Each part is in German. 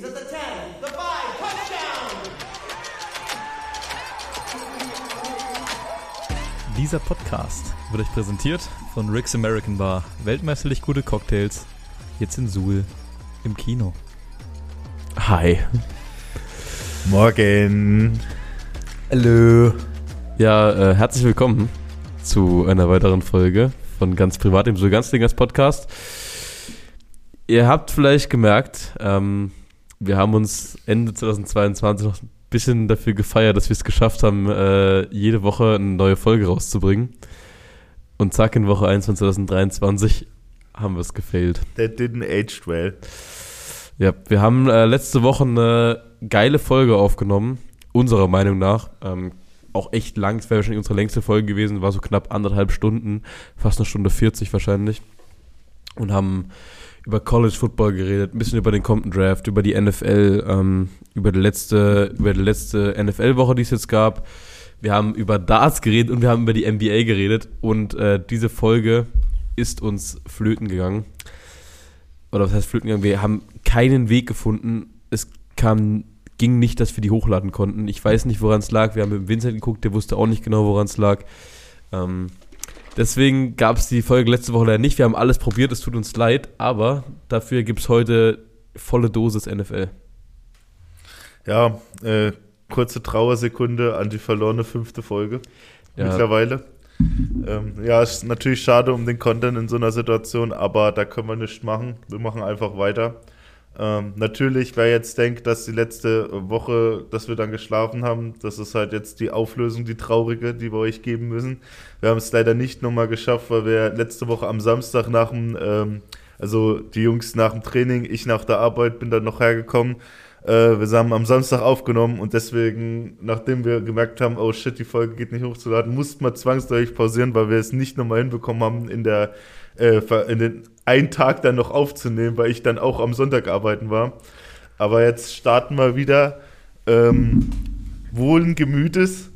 He's at the 10, the 5, touchdown! Dieser Podcast wird euch präsentiert von Rick's American Bar. Weltmeisterlich gute Cocktails. Jetzt in Suhl im Kino. Hi. Morgen. Hallo. Ja, äh, herzlich willkommen zu einer weiteren Folge von ganz privat im so ganz Dingers Podcast. Ihr habt vielleicht gemerkt, ähm, wir haben uns Ende 2022 noch ein bisschen dafür gefeiert, dass wir es geschafft haben, äh, jede Woche eine neue Folge rauszubringen. Und zack, in Woche 1 von 2023 haben wir es gefailt. That didn't age well. Ja, wir haben äh, letzte Woche eine geile Folge aufgenommen, unserer Meinung nach. Ähm, auch echt lang, es wäre wahrscheinlich unsere längste Folge gewesen, war so knapp anderthalb Stunden, fast eine Stunde 40 wahrscheinlich. Und haben über College Football geredet, ein bisschen über den kommenden Draft, über die NFL, ähm, über die letzte, über die letzte NFL-Woche, die es jetzt gab. Wir haben über Darts geredet und wir haben über die NBA geredet. Und äh, diese Folge ist uns flöten gegangen. Oder was heißt flöten gegangen? Wir haben keinen Weg gefunden. Es kam, ging nicht, dass wir die hochladen konnten. Ich weiß nicht, woran es lag. Wir haben mit Vincent geguckt, der wusste auch nicht genau, woran es lag. Ähm, deswegen gab es die Folge letzte Woche leider nicht. Wir haben alles probiert, es tut uns leid, aber dafür gibt es heute volle Dosis NFL. Ja, äh, kurze Trauersekunde an die verlorene fünfte Folge Ja. mittlerweile. Ähm, ja, ist natürlich schade um den Content in so einer Situation, aber da können wir nichts machen. Wir machen einfach weiter. Ähm, natürlich, wer jetzt denkt, dass die letzte Woche, dass wir dann geschlafen haben, das ist halt jetzt die Auflösung, die traurige, die wir euch geben müssen. Wir haben es leider nicht nochmal geschafft, weil wir letzte Woche am Samstag nach dem, ähm, also die Jungs nach dem Training, ich nach der Arbeit bin dann noch hergekommen. Äh, wir haben am Samstag aufgenommen und deswegen, nachdem wir gemerkt haben, oh shit, die Folge geht nicht hochzuladen, mussten wir zwangsläufig pausieren, weil wir es nicht nochmal hinbekommen haben, in der äh, in den einen Tag dann noch aufzunehmen, weil ich dann auch am Sonntag arbeiten war. Aber jetzt starten wir wieder ähm, wohlen Gemütes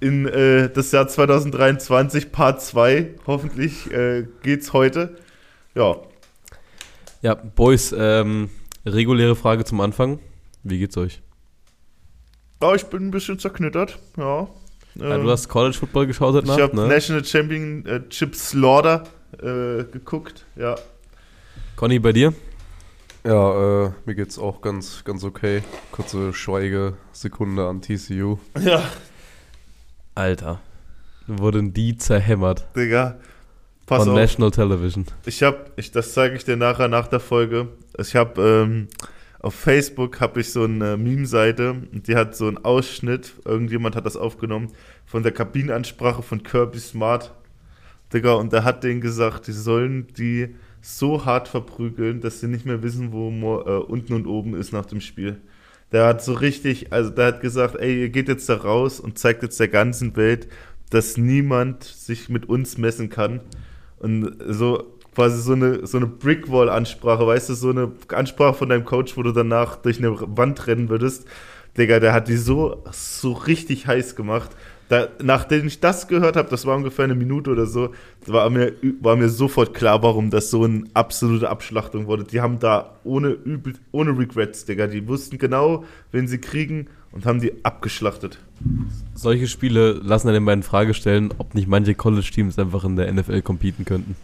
in äh, das Jahr 2023, Part 2. Hoffentlich äh, geht's heute. Ja, Ja, Boys, ähm, reguläre Frage zum Anfang. Wie geht's euch? ja ich bin ein bisschen zerknittert. Ja. Ja, Ähm, du hast College Football geschaut heute ich Nacht, habe ne? National Championship Slaughter äh, geguckt. Ja. Conny, bei dir? Ja, äh, mir geht's auch ganz, ganz okay. Kurze Schweigesekunde an TCU. Ja, Alter, wurden die zerhämmert Digga. Pass von auf. National Television. Ich habe, ich, das zeige ich dir nachher nach der Folge. Ich habe ähm, auf Facebook habe ich so eine Meme-Seite und die hat so einen Ausschnitt. Irgendjemand hat das aufgenommen von der Kabinenansprache von Kirby Smart, Digga. Und der hat denen gesagt, die sollen die so hart verprügeln, dass sie nicht mehr wissen, wo äh, unten und oben ist nach dem Spiel. Der hat so richtig, also der hat gesagt, ey, ihr geht jetzt da raus und zeigt jetzt der ganzen Welt, dass niemand sich mit uns messen kann. Und so quasi so eine, so eine Brickwall-Ansprache, weißt du, so eine Ansprache von deinem Coach, wo du danach durch eine Wand rennen würdest. Digga, der hat die so, so richtig heiß gemacht. Da, nachdem ich das gehört habe, das war ungefähr eine Minute oder so, war mir, war mir sofort klar, warum das so eine absolute Abschlachtung wurde. Die haben da ohne, übel, ohne Regrets, Digga, die wussten genau, wen sie kriegen und haben die abgeschlachtet. Solche Spiele lassen einen beiden Frage stellen, ob nicht manche College-Teams einfach in der NFL competen könnten.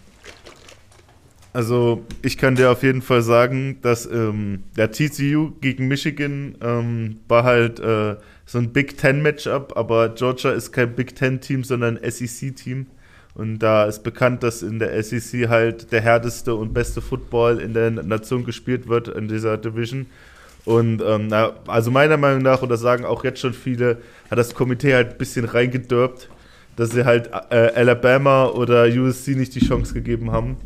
Also ich kann dir auf jeden Fall sagen, dass ähm, der TCU gegen Michigan ähm, war halt äh, so ein Big Ten Matchup, aber Georgia ist kein Big Ten Team, sondern ein SEC Team. Und da ist bekannt, dass in der SEC halt der härteste und beste Football in der Nation gespielt wird in dieser Division. Und ähm, na, also meiner Meinung nach, und das sagen auch jetzt schon viele, hat das Komitee halt ein bisschen reingedörbt, dass sie halt äh, Alabama oder USC nicht die Chance gegeben haben.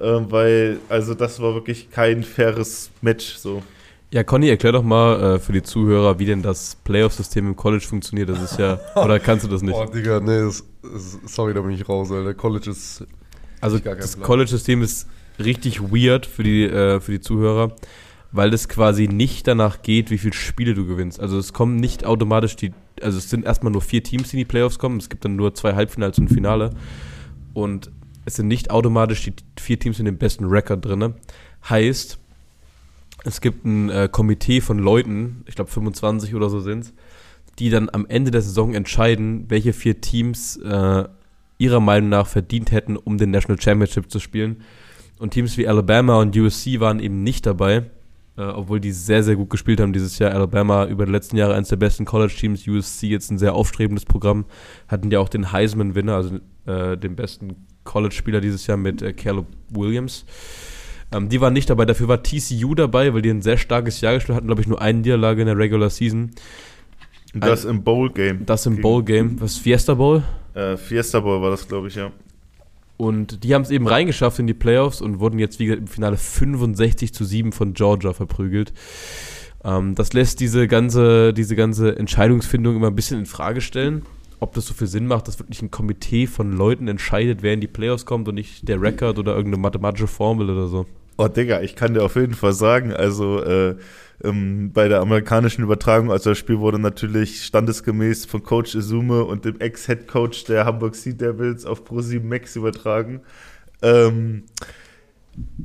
Ähm, weil, also das war wirklich kein faires Match. So. Ja, Conny, erklär doch mal äh, für die Zuhörer, wie denn das Playoff-System im College funktioniert. Das ist ja, oder kannst du das nicht? Oh, Digga, nee, das, das, sorry, da bin ich raus, Alter. College ist. Also das. College-System ist richtig weird für die, äh, für die Zuhörer, weil es quasi nicht danach geht, wie viele Spiele du gewinnst. Also es kommen nicht automatisch die, also es sind erstmal nur vier Teams, die in die Playoffs kommen. Es gibt dann nur zwei Halbfinals und Finale. Und es sind nicht automatisch die vier Teams mit dem besten Record drin. Heißt, Es gibt ein äh, Komitee von Leuten, ich glaube 25 oder so sind's, die dann am Ende der Saison entscheiden, welche vier Teams äh, ihrer Meinung nach verdient hätten, um den National Championship zu spielen. Und Teams wie Alabama und USC waren eben nicht dabei, äh, obwohl die sehr, sehr gut gespielt haben dieses Jahr. Alabama über die letzten Jahre eines der besten College-Teams, USC jetzt ein sehr aufstrebendes Programm, hatten ja auch den Heisman-Winner, also äh, den besten College-Spieler dieses Jahr mit äh, Caleb Williams. Ähm, die waren nicht dabei, dafür war TCU dabei, weil die ein sehr starkes Jahr gespielt hatten, glaube ich, nur eine Niederlage in der Regular Season. Und das im Bowl-Game. Das im Bowl-Game, was Fiesta Bowl. Äh, Fiesta Bowl war das, glaube ich, ja. Und die haben es eben reingeschafft in die Playoffs und wurden jetzt, wie gesagt, im Finale 65 zu 7 von Georgia verprügelt. Ähm, das lässt diese ganze, diese ganze Entscheidungsfindung immer ein bisschen in Frage stellen, ob das so viel Sinn macht, dass wirklich ein Komitee von Leuten entscheidet, wer in die Playoffs kommt und nicht der Record oder irgendeine mathematische Formel oder so. Oh, Digga, ich kann dir auf jeden Fall sagen, also äh, ähm, bei der amerikanischen Übertragung, also das Spiel wurde natürlich standesgemäß von Coach Izume und dem Ex-Head-Coach der Hamburg Sea Devils auf Pro7 Max übertragen. Ähm,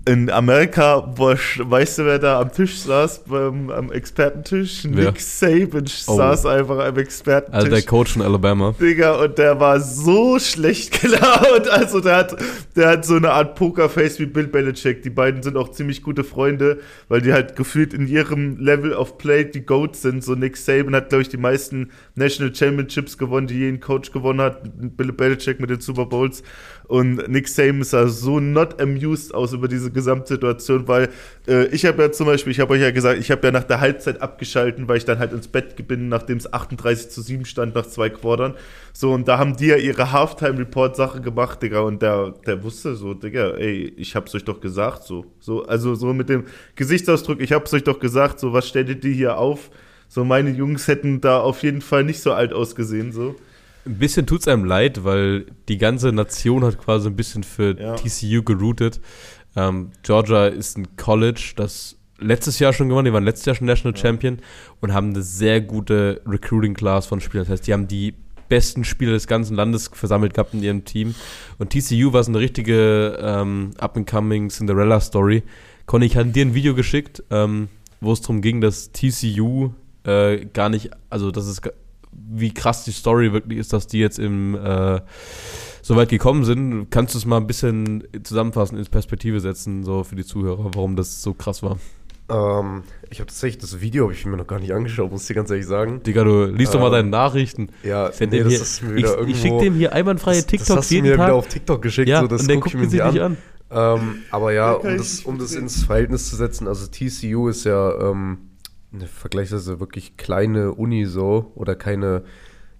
in Amerika, wo, weißt du, wer da am Tisch saß, beim, am Expertentisch? Wer? Nick Saban Oh. saß einfach am Expertentisch. Also der Coach von Alabama. Digga, und der war so schlecht gelaunt. Also der hat, der hat so eine Art Pokerface wie Bill Belichick. Die beiden sind auch ziemlich gute Freunde, weil die halt gefühlt in ihrem Level of Play die Goats sind. So Nick Saban hat, glaube ich, die meisten National Championships gewonnen, die je ein Coach gewonnen hat. Bill Belichick mit den Super Bowls. Und Nick Saban sah so not amused aus über diese Gesamtsituation, weil äh, ich habe ja zum Beispiel, ich habe euch ja gesagt, ich habe ja nach der Halbzeit abgeschalten, weil ich dann halt ins Bett bin, nachdem es 38 zu 7 stand nach zwei Quartern. So, und da haben die ja ihre Halftime-Report-Sache gemacht, Digga, und der, der wusste so, Digga, ey, ich hab's euch doch gesagt, so. so also so mit dem Gesichtsausdruck, ich hab's euch doch gesagt, so, was stellt ihr hier auf? So, meine Jungs hätten da auf jeden Fall nicht so alt ausgesehen, so. Ein bisschen tut's einem leid, weil die ganze Nation hat quasi ein bisschen für Ja. TCU geroutet. Ähm, Georgia ist ein College, das letztes Jahr schon gewonnen, die waren letztes Jahr schon National Champion und haben eine sehr gute Recruiting Class von Spielern. Das heißt, die haben die besten Spieler des ganzen Landes versammelt gehabt in ihrem Team. Und TCU war so eine richtige ähm, up-and-coming Cinderella-Story. Conny, ich hatte dir ein Video geschickt, ähm, wo es darum ging, dass TCU äh, gar nicht, also dass es wie krass die Story wirklich ist, dass die jetzt im äh, so weit gekommen sind. Kannst du es mal ein bisschen zusammenfassen, ins Perspektive setzen, so für die Zuhörer, warum das so krass war? Ähm, ich habe tatsächlich das Video, habe ich mir noch gar nicht angeschaut, muss ich dir ganz ehrlich sagen. Digga, du liest doch mal Ähm, deine Nachrichten. Ja, Send nee, hier, ist mir ich, wieder ich schick irgendwo- dem hier einwandfreie das, TikToks das hast du jeden mir Tag. wieder auf TikTok geschickt, ja, so, das und der guck ich guckt mir sich nicht nicht an. an. Ähm, aber ja, um ich das, um das ins Verhältnis zu setzen, also TCU ist ja ähm, eine vergleichsweise wirklich kleine Uni so oder keine,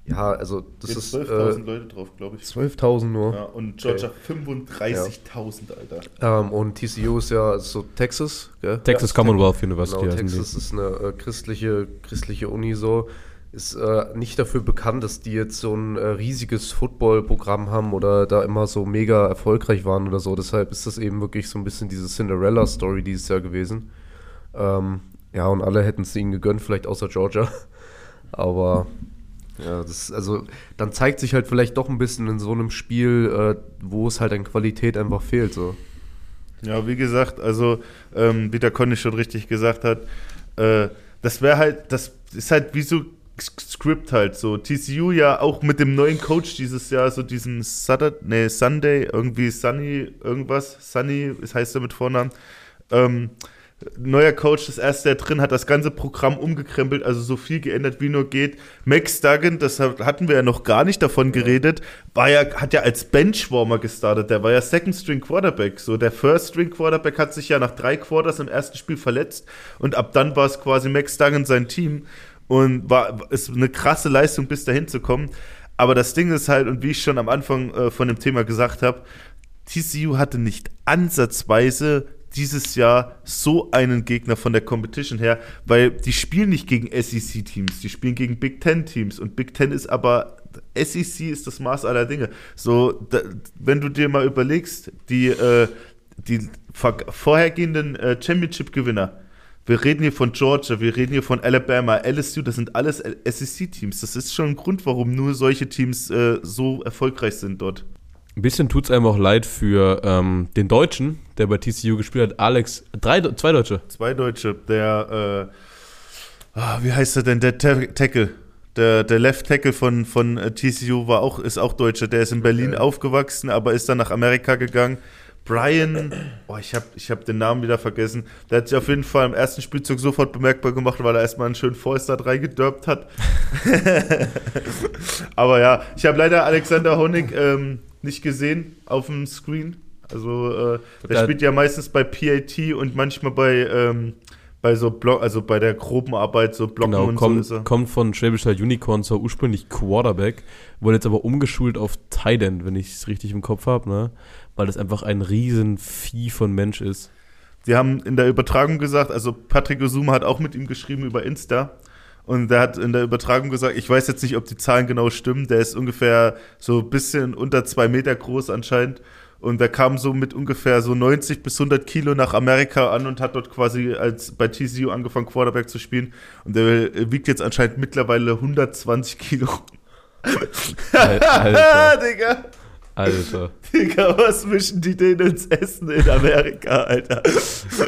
ja, also das Jetzt ist 12.000 äh, Leute drauf, glaube ich. 12.000 nur. Ja, und Georgia 35.000, Alter. Ähm, und TCU ist ja so Texas, gell? Texas Ja, Commonwealth University Genau, heißen die. Texas ist eine äh, christliche, christliche Uni so. Ist äh, nicht dafür bekannt, dass die jetzt so ein äh, riesiges Football-Programm haben oder da immer so mega erfolgreich waren oder so. Deshalb ist das eben wirklich so ein bisschen diese Cinderella-Story dieses Jahr gewesen. Ähm, ja, und alle hätten es ihnen gegönnt, vielleicht außer Georgia. Aber ja, das also dann zeigt sich halt vielleicht doch ein bisschen in so einem Spiel, äh, wo es halt an Qualität einfach fehlt. So. Ja, wie gesagt, also, ähm, wie der Conny schon richtig gesagt hat, äh, das wäre halt, das ist halt wie so Script halt so. TCU ja auch mit dem neuen Coach dieses Jahr, so diesen Saturday, nee, Sunday, irgendwie Sunny, irgendwas, Sunny, das heißt er mit Vornamen, ähm, neuer Coach, das erste Jahr drin, hat das ganze Programm umgekrempelt, also so viel geändert, wie nur geht. Max Duggan, das hatten wir ja noch gar nicht davon geredet, war ja, hat ja als Benchwarmer gestartet, der war ja Second String Quarterback, so der First String Quarterback hat sich ja nach drei Quarters im ersten Spiel verletzt und ab dann war es quasi Max Duggan sein Team und war, ist eine krasse Leistung bis dahin zu kommen. Aber das Ding ist halt, und wie ich schon am Anfang äh, von dem Thema gesagt habe, TCU hatte nicht ansatzweise dieses Jahr so einen Gegner von der Competition her, weil die spielen nicht gegen SEC-Teams, die spielen gegen Big Ten-Teams und Big Ten ist aber, SEC ist das Maß aller Dinge. So, da, wenn du dir mal überlegst, die, äh, die vor, vorhergehenden äh, Championship-Gewinner, wir reden hier von Georgia, wir reden hier von Alabama, LSU, das sind alles SEC-Teams. Das ist schon ein Grund, warum nur solche Teams äh, so erfolgreich sind dort. Ein bisschen tut es einem auch leid für ähm, den Deutschen, der bei TCU gespielt hat. Alex, drei, zwei Deutsche. Zwei Deutsche. Der, äh, ah, wie heißt er denn? Der Ta Tackle. Der, der Left Tackle von, von äh, TCU war auch, ist auch Deutscher. Der ist in Berlin aufgewachsen, aber ist dann nach Amerika gegangen. Brian, oh, ich habe ich hab den Namen wieder vergessen. Der hat sich auf jeden Fall im ersten Spielzug sofort bemerkbar gemacht, weil er erstmal einen schönen Forster reingedörpt hat. aber ja, ich habe leider Alexander Honig ähm, nicht gesehen auf dem Screen. Also äh, der spielt ja meistens bei PAT und manchmal bei, ähm, bei so Block, also bei der groben Arbeit, so Blocken Genau, und kommt, so kommt von Schwäbischer Unicorn, zwar ursprünglich Quarterback, wurde jetzt aber umgeschult auf Tight End, wenn ich es richtig im Kopf habe, ne? Weil das einfach ein riesen Vieh von Mensch ist. Die haben in der Übertragung gesagt, also Patrick Osuma hat auch mit ihm geschrieben über Insta. Und der hat in der Übertragung gesagt, ich weiß jetzt nicht, ob die Zahlen genau stimmen, der ist ungefähr so ein bisschen unter zwei Meter groß anscheinend. Und der kam so mit ungefähr so 90 bis 100 Kilo nach Amerika an und hat dort quasi als bei TCU angefangen, Quarterback zu spielen. Und der wiegt jetzt anscheinend mittlerweile 120 Kilo. Al- Alter, Digga. Alter. Digga, was mischen die denn ins Essen in Amerika, Alter?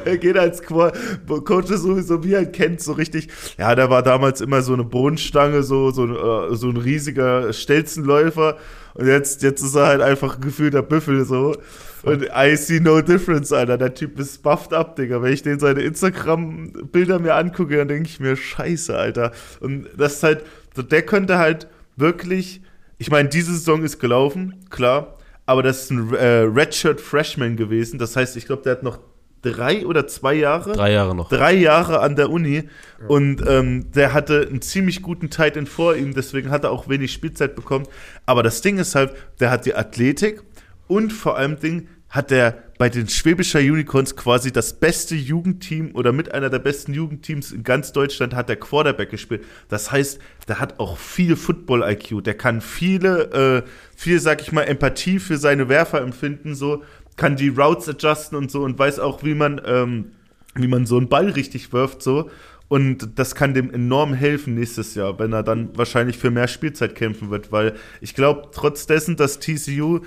Er geht als Qua Coach ist sowieso, wie er kennt, so richtig. Ja, da war damals immer so eine Bodenstange, so, so, ein, äh, so ein riesiger Stelzenläufer. Und jetzt, jetzt ist er halt einfach ein gefühlter Büffel, so. Und I see no difference, Alter. Der Typ ist buffed up, Digga. Wenn ich den seine Instagram-Bilder mir angucke, dann denke ich mir, scheiße, Alter. Und das ist halt, der könnte halt wirklich, ich meine, diese Saison ist gelaufen, klar, aber das ist ein äh, Redshirt Freshman gewesen. Das heißt, ich glaube, der hat noch drei oder zwei Jahre Drei Jahre noch. drei Jahre an der Uni und ähm, der hatte einen ziemlich guten Tight End vor ihm, deswegen hat er auch wenig Spielzeit bekommen. Aber das Ding ist halt, der hat die Athletik und vor allem Ding hat der bei den Schwäbischer Unicorns quasi das beste Jugendteam oder mit einer der besten Jugendteams in ganz Deutschland hat der Quarterback gespielt. Das heißt, der hat auch viel Football-IQ. Der kann viele, äh, viel, sag ich mal, Empathie für seine Werfer empfinden, so, kann die Routes adjusten und so und weiß auch, wie man, ähm, wie man so einen Ball richtig wirft, so. Und das kann dem enorm helfen nächstes Jahr, wenn er dann wahrscheinlich für mehr Spielzeit kämpfen wird, weil ich glaube, trotz dessen, dass TCU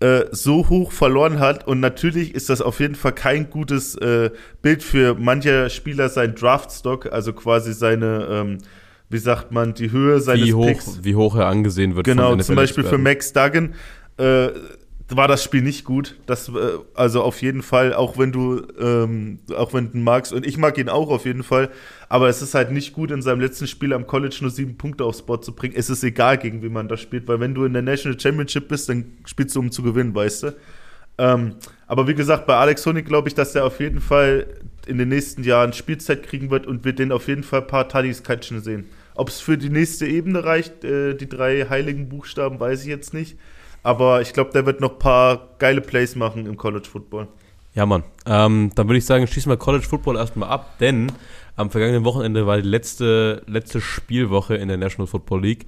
äh, so hoch verloren hat und natürlich ist das auf jeden Fall kein gutes äh, Bild für manche Spieler sein Draftstock, also quasi seine, ähm, wie sagt man, die Höhe seines Wie hoch, Picks. wie hoch er angesehen wird. Genau, zum Beispiel für. Max Duggan äh, war das Spiel nicht gut. Das, äh, also auf jeden Fall, auch wenn du, ähm, auch wenn du ihn magst, und ich mag ihn auch auf jeden Fall, aber es ist halt nicht gut, in seinem letzten Spiel am College nur sieben Punkte aufs Board zu bringen. Es ist egal, gegen wie man das spielt, weil wenn du in der National Championship bist, dann spielst du, um zu gewinnen, weißt du. Ähm, aber wie gesagt, bei Alex Honig glaube ich, dass er auf jeden Fall in den nächsten Jahren Spielzeit kriegen wird und wir den auf jeden Fall ein paar Tuddies catchen sehen. Ob es für die nächste Ebene reicht, äh, die drei heiligen Buchstaben, weiß ich jetzt nicht. Aber ich glaube, der wird noch ein paar geile Plays machen im College Football. Ja, Mann. Ähm, dann würde ich sagen, schließen wir College Football erstmal ab, denn am vergangenen Wochenende war die letzte, letzte Spielwoche in der National Football League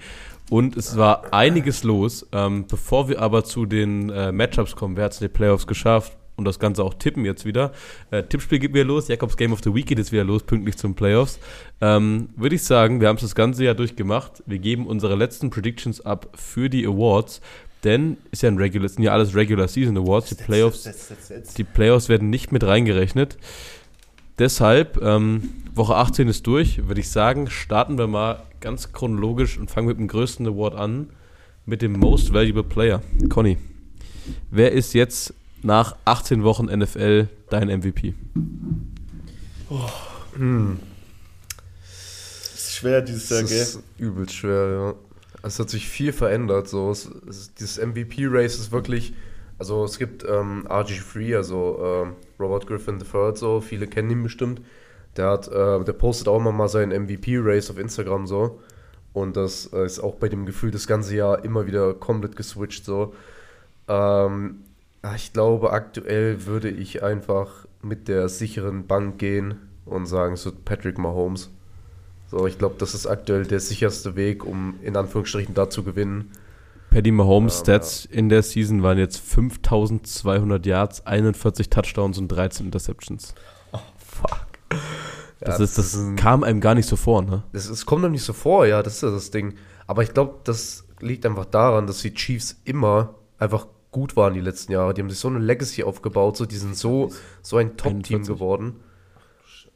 und es war einiges los. Ähm, bevor wir aber zu den äh, Matchups kommen, wer hat es in die Playoffs geschafft und das Ganze auch tippen jetzt wieder. Äh, Tippspiel geht wieder los, Jakobs Game of the Week geht jetzt wieder los, pünktlich zum Playoffs. Ähm, würde ich sagen, wir haben es das ganze Jahr durchgemacht. Wir geben unsere letzten Predictions ab für die Awards. Denn ist ja ein Regular, sind ja alles Regular Season Awards. Die Playoffs, die Playoffs werden nicht mit reingerechnet. Deshalb, ähm, Woche 18 ist durch, würde ich sagen, starten wir mal ganz chronologisch und fangen mit dem größten Award an, mit dem Most Valuable Player. Conny, wer ist jetzt nach 18 Wochen NFL dein MVP? ist schwer dieses Jahr, Das gell? ist übelst schwer, ja. Es hat sich viel verändert. So. Es, es, dieses MVP-Race ist wirklich. Also es gibt ähm, RG3, also ähm, Robert Griffin III, so, viele kennen ihn bestimmt. Der hat, äh, der postet auch immer mal seinen MVP-Race auf Instagram so. Und das äh, ist auch bei dem Gefühl das ganze Jahr immer wieder komplett geswitcht so. Ähm, ja, ich glaube, aktuell würde ich einfach mit der sicheren Bank gehen und sagen, so Patrick Mahomes. So, ich glaube, das ist aktuell der sicherste Weg, um in Anführungsstrichen da zu gewinnen. Paddy Mahomes Ähm, Stats in der Season waren jetzt 5200 Yards, 41 Touchdowns und 13 Interceptions. Fuck. Das, Ja, ist, das ein- kam einem gar nicht so vor, ne? Das, es kommt einem nicht so vor, ja, das ist ja das Ding. Aber ich glaube, das liegt einfach daran, dass die Chiefs immer einfach gut waren die letzten Jahre. Die haben sich so eine Legacy aufgebaut, so die sind so, so ein Top-Team 41. geworden.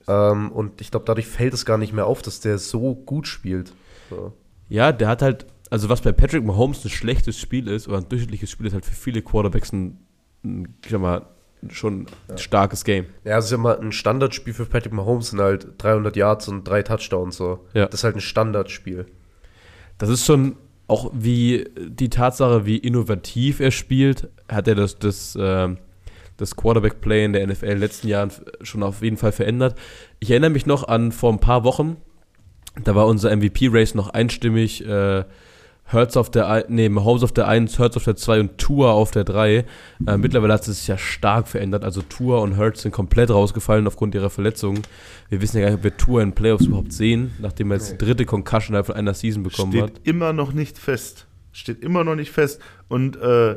Ähm, und ich glaube, dadurch fällt es gar nicht mehr auf, dass der so gut spielt. So. Ja, der hat halt, also was bei Patrick Mahomes ein schlechtes Spiel ist, oder ein durchschnittliches Spiel ist halt für viele Quarterbacks ein, ein ich sag mal, schon ein starkes Game. Ja, es ist ja mal ein Standardspiel für Patrick Mahomes, sind halt 300 Yards und drei Touchdowns so. Ja. Das ist halt ein Standardspiel. Das ist schon auch wie die Tatsache, wie innovativ er spielt, hat er das, das, ähm, das Quarterback-Play in der NFL in den letzten Jahren schon auf jeden Fall verändert. Ich erinnere mich noch an vor ein paar Wochen, da war unser MVP-Race noch einstimmig, äh, Hurts auf der, nee, Mahomes auf der 1, Hurts auf der 2 und Tour auf der 3. Äh, mittlerweile hat es sich ja stark verändert. Also Tour und Hurts sind komplett rausgefallen aufgrund ihrer Verletzungen. Wir wissen ja gar nicht, ob wir Tour in Playoffs überhaupt sehen, nachdem er jetzt die dritte Concussion innerhalb von einer Season bekommen Steht hat. immer noch nicht fest. Steht immer noch nicht fest. Und äh,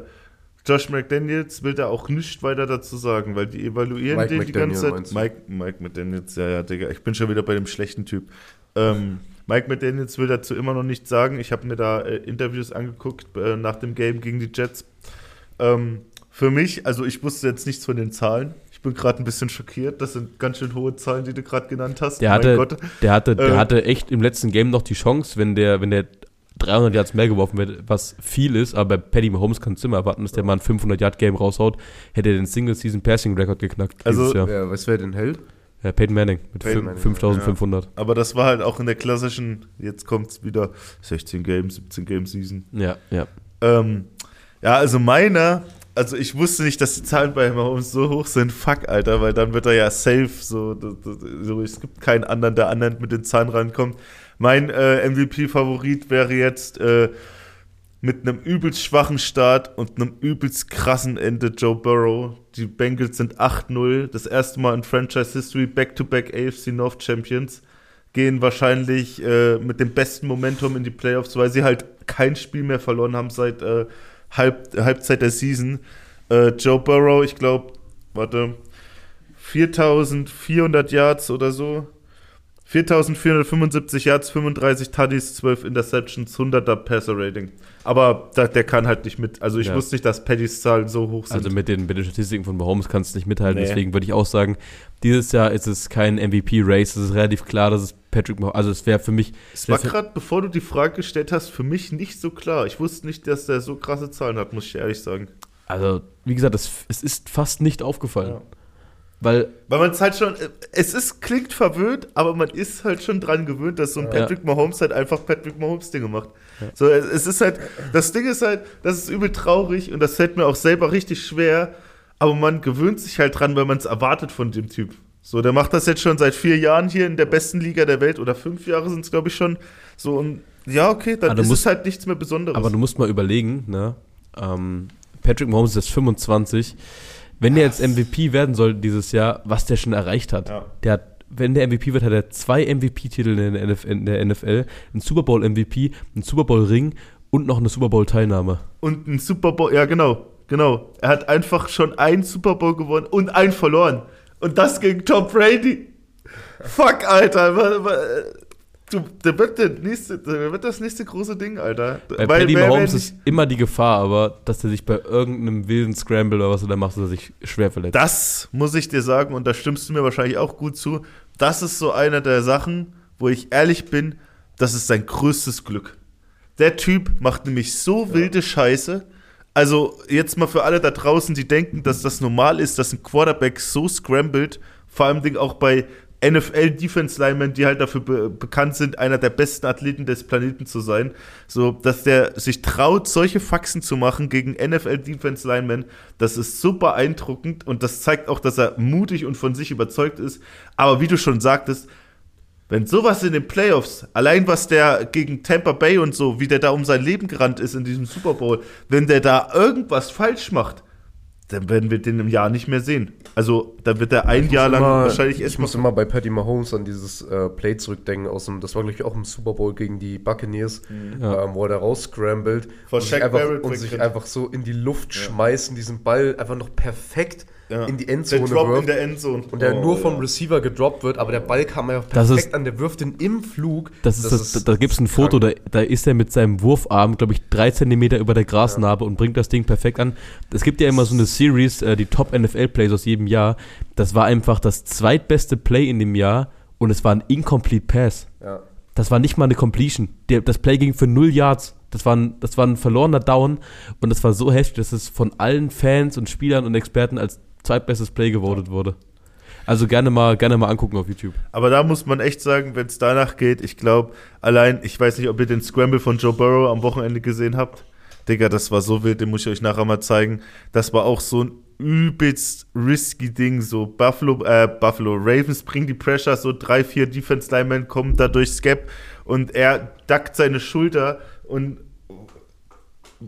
Josh McDaniels will da auch nichts weiter dazu sagen, weil die evaluieren Mike den die McDaniel ganze Zeit. Mike, Mike McDaniels, ja, ja, Digga. Ich bin schon wieder bei dem schlechten Typ. Ähm, Mike McDaniels will dazu immer noch nichts sagen. Ich habe mir da äh, Interviews angeguckt äh, nach dem Game gegen die Jets. Ähm, für mich, also ich wusste jetzt nichts von den Zahlen. Ich bin gerade ein bisschen schockiert. Das sind ganz schön hohe Zahlen, die du gerade genannt hast. Der Mein hatte, Gott. der, hatte, der Äh, hatte echt im letzten Game noch die Chance, wenn der, wenn der 300 Yards mehr geworfen wird, was viel ist, aber bei Paddy Mahomes kannst du immer erwarten, dass der mal ein 500-Yard-Game raushaut, hätte er den Single-Season-Passing-Record geknackt Also, dieses Jahr. Ja, weißt du, wer den hält? Ja, Peyton Manning mit Peyton Manning, 5500. Aber das war halt auch in der klassischen, jetzt kommt es wieder, 16 Games, 17 Game Season. Ja, ja. Ähm, ja, also meiner, also ich wusste nicht, dass die Zahlen bei Mahomes so hoch sind. Fuck, Alter, weil dann wird er ja safe. So, so es gibt keinen anderen, der anderen mit den Zahlen rankommt. Mein äh, MVP-Favorit wäre jetzt äh, mit einem übelst schwachen Start und einem übelst krassen Ende Joe Burrow. Die Bengals sind 8-0. Das erste Mal in Franchise History Back-to-Back AFC North Champions. Gehen wahrscheinlich äh, mit dem besten Momentum in die Playoffs, weil sie halt kein Spiel mehr verloren haben seit äh, Halb, Halbzeit der Season. Äh, Joe Burrow, ich glaube, warte, 4400 Yards oder so. 4475 Yards, 35 Tuddies, 12 Interceptions, 100er Passer-Rating. Aber da, der kann halt nicht mit. Also ich Ja. wusste nicht, dass Paddys Zahlen so hoch sind. Also mit den, mit den Statistiken von Mahomes kannst du nicht mithalten, Nee. deswegen würde ich auch sagen, dieses Jahr ist es kein MVP-Race, es ist relativ klar, dass es Patrick Mahomes, also es wäre für mich, es war gerade, bevor du die Frage gestellt hast, für mich nicht so klar. Ich wusste nicht, dass der so krasse Zahlen hat, muss ich ehrlich sagen. also wie gesagt, es, es ist fast nicht aufgefallen. Ja. Weil Weil man es halt schon, es ist, klingt verwöhnt, aber man ist halt schon dran gewöhnt, dass so ein Patrick Mahomes halt einfach Patrick Mahomes Dinge macht. So, es, es ist halt, das Ding ist halt, das ist übel traurig und das fällt mir auch selber richtig schwer, aber man gewöhnt sich halt dran, weil man es erwartet von dem Typ. So, der macht das jetzt schon seit vier Jahren hier in der besten Liga der Welt oder fünf Jahre sind es, glaube ich, schon. So, und ja, okay, dann ist musst- es halt nichts mehr Besonderes. Aber du musst mal überlegen, ne? Ähm, Patrick Mahomes ist jetzt 25. Wenn der jetzt MVP werden soll dieses Jahr, was der schon erreicht hat. Ja. Der hat, wenn der MVP wird, hat er zwei MVP-Titel in der NFL, in der NFL, einen Super Bowl-MVP, einen Super Bowl-Ring und noch eine Super Bowl-Teilnahme. Und ein Super Bowl, ja genau, genau. Er hat einfach schon einen Super Bowl gewonnen und einen verloren. Und das gegen Tom Brady. Fuck, Alter. Du, der wird, der nächste, der wird das nächste große Ding, Alter. Bei Weil Paddy Mahomes ist immer die Gefahr, aber dass er sich bei irgendeinem wilden Scramble oder was er da macht, dass er sich schwer verletzt. Das muss ich dir sagen, und da stimmst du mir wahrscheinlich auch gut zu. Das ist so einer der Sachen, wo ich ehrlich bin, das ist sein größtes Glück. Der Typ macht nämlich so wilde Scheiße. Also, jetzt mal für alle da draußen, die denken, dass das normal ist, dass ein Quarterback so scrambled, vor allem auch bei NFL Defense Linemen, die halt dafür be bekannt sind, einer der besten Athleten des Planeten zu sein, so dass der sich traut, solche Faxen zu machen gegen NFL Defense Linemen, das ist so beeindruckend und das zeigt auch, dass er mutig und von sich überzeugt ist. Aber wie du schon sagtest, wenn sowas in den Playoffs, allein was der gegen Tampa Bay und so, wie der da um sein Leben gerannt ist in diesem Super Bowl, wenn der da irgendwas falsch macht, dann werden wir den im Jahr nicht mehr sehen. Also, dann wird er ein Jahr lang Immer- wahrscheinlich ich erstmal. muss immer bei Patty Mahomes an dieses äh, Play zurückdenken aus dem, das war glaube ich auch im Super Bowl gegen die Buccaneers, Ja. ähm, wo er da rausscrambled und sich, einfach, und sich einfach so in die Luft schmeißen, diesen Ball einfach noch perfekt Ja. in die Der Endzone Drop in wirft der Endzone. und der Oh, nur vom ja. Receiver gedroppt wird, aber der Ball kam ja Das perfekt ist- an, der wirft ihn im Flug. Das ist das, da gibt es ein Foto, da, da ist er mit seinem Wurfarm, glaube ich, drei Zentimeter über der Grasnarbe und bringt das Ding perfekt an. Es gibt ja immer so eine Series, äh, die Top NFL-Plays aus jedem Jahr. Das war einfach das zweitbeste Play in dem Jahr und es war ein Incomplete Pass. Ja. Das war nicht mal eine Completion. Der, das Play ging für null Yards. Das war, ein, das war ein verlorener Down und das war so heftig, dass es von allen Fans und Spielern und Experten als zweitbestes Play gewotet wurde. Also gerne mal, gerne mal angucken auf YouTube. Aber da muss man echt sagen, wenn es danach geht, ich glaube, allein, ich weiß nicht, ob ihr den Scramble von Joe Burrow am Wochenende gesehen habt. Digga, das war so wild, den muss ich euch nachher mal zeigen. Das war auch so ein übelst risky Ding. So Buffalo, äh, Buffalo Ravens bringen die Pressure, so drei, vier Defense Linemen kommen da durch Scap und er duckt seine Schulter und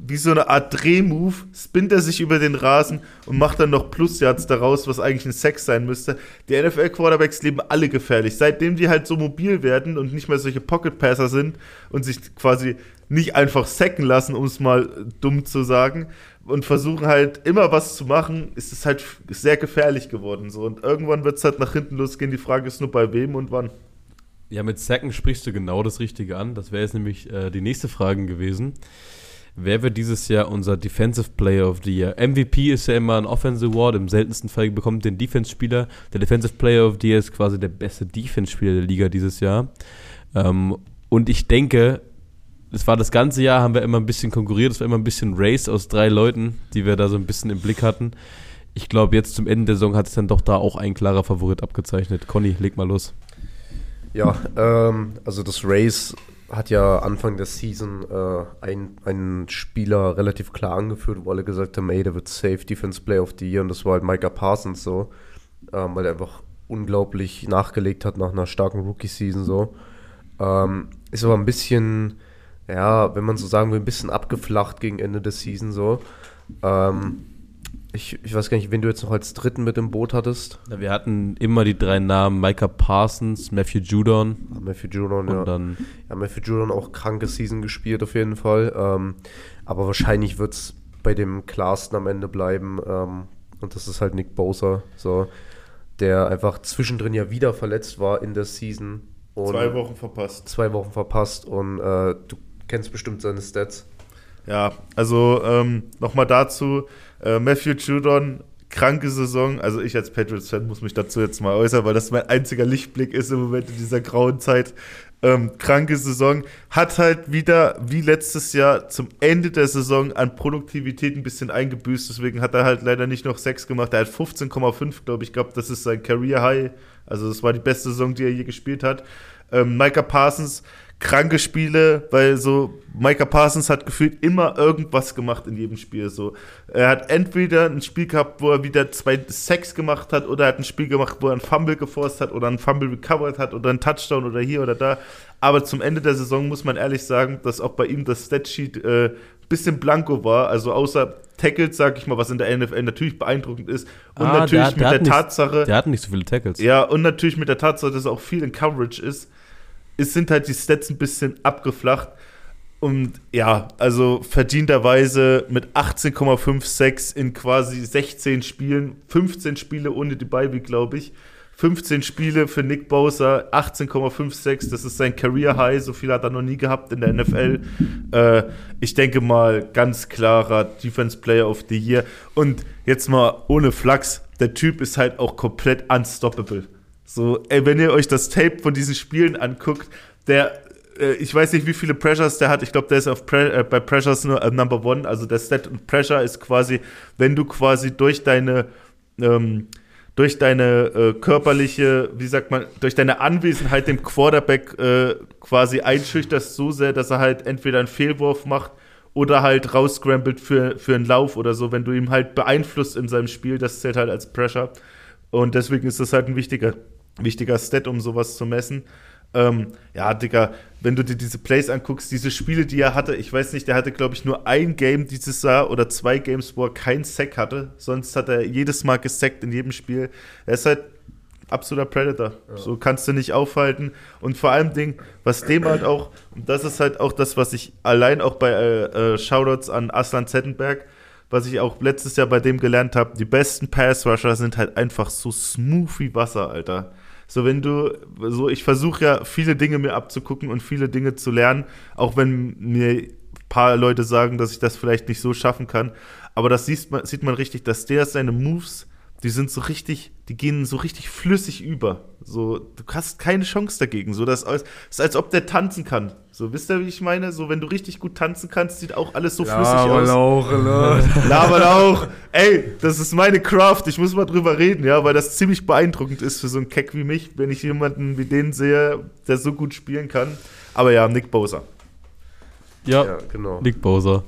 wie so eine Art Drehmove, spinnt er sich über den Rasen und macht dann noch Plusyards daraus, was eigentlich ein Sex sein müsste. Die NFL-Quarterbacks leben alle gefährlich. Seitdem die halt so mobil werden und nicht mehr solche Pocket-Passer sind und sich quasi nicht einfach sacken lassen, um es mal dumm zu sagen, und versuchen halt immer was zu machen, ist es halt sehr gefährlich geworden. So. Und irgendwann wird es halt nach hinten losgehen. Die Frage ist nur bei wem und wann. Ja, mit Sacken sprichst du genau das Richtige an. Das wäre jetzt nämlich äh, die nächste Frage gewesen. Wer wird dieses Jahr unser Defensive Player of the Year? MVP ist ja immer ein Offensive Award. Im seltensten Fall bekommt den Defense-Spieler. Der Defensive Player of the Year ist quasi der beste Defense-Spieler der Liga dieses Jahr. Ähm, und ich denke, es war das ganze Jahr, haben wir immer ein bisschen konkurriert. Es war immer ein bisschen Race aus drei Leuten, die wir da so ein bisschen im Blick hatten. Ich glaube, jetzt zum Ende der Saison hat sich dann doch da auch ein klarer Favorit abgezeichnet. Conny, leg mal los. Ja, ähm, also das Race hat ja Anfang der Season äh, ein, einen Spieler relativ klar angeführt, wo alle gesagt haben, ey, der wird Safe Defense Player of the Year und das war halt Micah Parsons so, ähm, weil er einfach unglaublich nachgelegt hat nach einer starken Rookie-Season so. Ähm, ist aber ein bisschen, ja, wenn man so sagen will, ein bisschen abgeflacht gegen Ende der Season so. Ähm, ich, ich weiß gar nicht, wen du jetzt noch als dritten mit im Boot hattest. Ja, wir hatten immer die drei Namen: Micah Parsons, Matthew Judon Ah, Matthew Judon, und ja. dann. Ja, Matthew Judon auch kranke Season gespielt auf jeden Fall. Ähm, aber wahrscheinlich wird es bei dem klarsten am Ende bleiben. Ähm, und das ist halt Nick Bosa, so, der einfach zwischendrin ja wieder verletzt war in der Season. Und Zwei Wochen verpasst. Zwei Wochen verpasst und äh, du kennst bestimmt seine Stats. Ja, also ähm, nochmal dazu, äh, Matthew Judon, kranke Saison, also ich als Patriots-Fan muss mich dazu jetzt mal äußern, weil das mein einziger Lichtblick ist im Moment in dieser grauen Zeit. Ähm, kranke Saison, hat halt wieder, wie letztes Jahr, zum Ende der Saison an Produktivität ein bisschen eingebüßt, deswegen hat er halt leider nicht noch 6 gemacht, er hat 15,5, glaube ich, glaube, das ist sein Career-High, also das war die beste Saison, die er je gespielt hat. Ähm, Micah Parsons, kranke Spiele, weil so Micah Parsons hat gefühlt immer irgendwas gemacht in jedem Spiel. So, er hat entweder ein Spiel gehabt, wo er wieder zwei Sacks gemacht hat, oder er hat ein Spiel gemacht, wo er einen Fumble geforst hat oder einen Fumble recovered hat oder einen Touchdown oder hier oder da. Aber zum Ende der Saison muss man ehrlich sagen, dass auch bei ihm das Statsheet äh, bisschen blanko war. Also außer Tackles, sag ich mal, was in der NFL natürlich beeindruckend ist. Und Ah, natürlich der- mit der der, hat nicht- Tatsache. Der hatte nicht so viele Tackles. Ja, und natürlich mit der Tatsache, dass er auch viel in Coverage ist, es sind halt die Stats ein bisschen abgeflacht. Und ja, also verdienterweise mit 18,56 in quasi 16 Spielen, 15 Spiele ohne die Bye, glaube ich. 15 Spiele für Nick Bosa, 18,56, das ist sein Career High, so viel hat er noch nie gehabt in der NFL. Äh, ich denke mal, ganz klarer Defense Player of the Year. Und jetzt mal ohne Flachs, der Typ ist halt auch komplett unstoppable. So, ey, wenn ihr euch das Tape von diesen Spielen anguckt, der, äh, ich weiß nicht, wie viele Pressures der hat. Ich glaube, der ist auf Pre äh, bei Pressures nur äh, Number One. Also der Stat und Pressure ist quasi, wenn du quasi durch deine, ähm, durch deine äh, körperliche, wie sagt man, durch deine Anwesenheit dem Quarterback äh, quasi einschüchterst so sehr, dass er halt entweder einen Fehlwurf macht oder halt rausscrambled für, für einen Lauf oder so, wenn du ihm halt beeinflusst in seinem Spiel, das zählt halt als Pressure. Und deswegen ist das halt ein wichtiger, wichtiger Stat, um sowas zu messen. Ähm, ja, Digga, wenn du dir diese Plays anguckst, diese Spiele, die er hatte, ich weiß nicht, der hatte, glaube ich, nur ein Game dieses Jahr oder zwei Games, wo er keinen Sack hatte. Sonst hat er jedes Mal gesackt in jedem Spiel. Er ist halt absoluter Predator. So kannst du nicht aufhalten. Und vor allem Ding, was dem halt auch, und das ist halt auch das, was ich allein auch bei äh, äh, Shoutouts an Aslan Zettenberg, was ich auch letztes Jahr bei dem gelernt habe, die besten Pass-Rusher sind halt einfach so smooth wie Wasser, Alter. So, wenn du, so, ich versuche ja viele Dinge mir abzugucken und viele Dinge zu lernen, auch wenn mir ein paar Leute sagen, dass ich das vielleicht nicht so schaffen kann. Aber das sieht man, sieht man richtig, dass der seine Moves, die sind so richtig, die gehen so richtig flüssig über. So, du hast keine Chance dagegen. So, das ist, ist als ob der tanzen kann. So, wisst ihr, wie ich meine? So, wenn du richtig gut tanzen kannst, sieht auch alles so flüssig aus. Lauch, ne? Laber auch. Ey, das ist meine Craft. Ich muss mal drüber reden, ja, weil das ziemlich beeindruckend ist für so einen Keck wie mich, wenn ich jemanden wie den sehe, der so gut spielen kann. Aber ja, Nick Bowser. Ja, Ja, genau. Nick Bowser.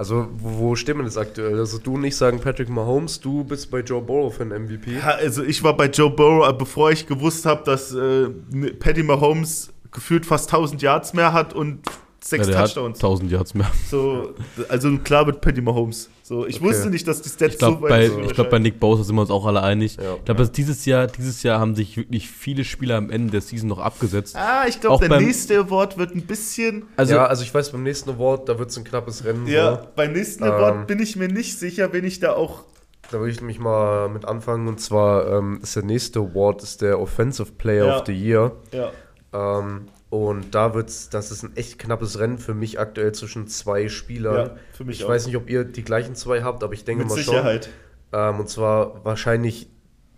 Also, wo, stehen wir jetzt aktuell? Also, du und ich sagen Patrick Mahomes, du bist bei Joe Burrow für den MVP. Ja, also ich war bei Joe Burrow, äh, bevor ich gewusst habe, dass äh, Patty Mahomes gefühlt fast 1000 Yards mehr hat und sechs Ja, der hat Touchdowns. 1000 Yards mehr. So, also klar mit Patty Mahomes. So, ich Okay. wusste nicht, dass die Stats Ich glaube, so weit bei, so ich glaub, bei Nick Bowser sind wir uns auch alle einig. Ja. ich glaube, dass dieses Jahr, dieses Jahr haben sich wirklich viele Spieler am Ende der Season noch abgesetzt. Ah, ich glaube, der beim- nächste Award wird ein bisschen. Also, ja, also ich weiß, beim nächsten Award, da wird es ein knappes Rennen. Ja, So. beim nächsten Ähm. Award bin ich mir nicht sicher, wenn ich da auch. Da würde ich nämlich mal mit anfangen. Und zwar ähm, ist der nächste Award ist der Offensive Player Ja. of the Year. Ja. Ähm, und da wird's, das ist ein echt knappes Rennen für mich aktuell zwischen zwei Spielern. Ja, für mich ich auch. weiß nicht, ob ihr die gleichen zwei habt, aber ich denke Mit mal Sicherheit. schon. Ähm, und zwar wahrscheinlich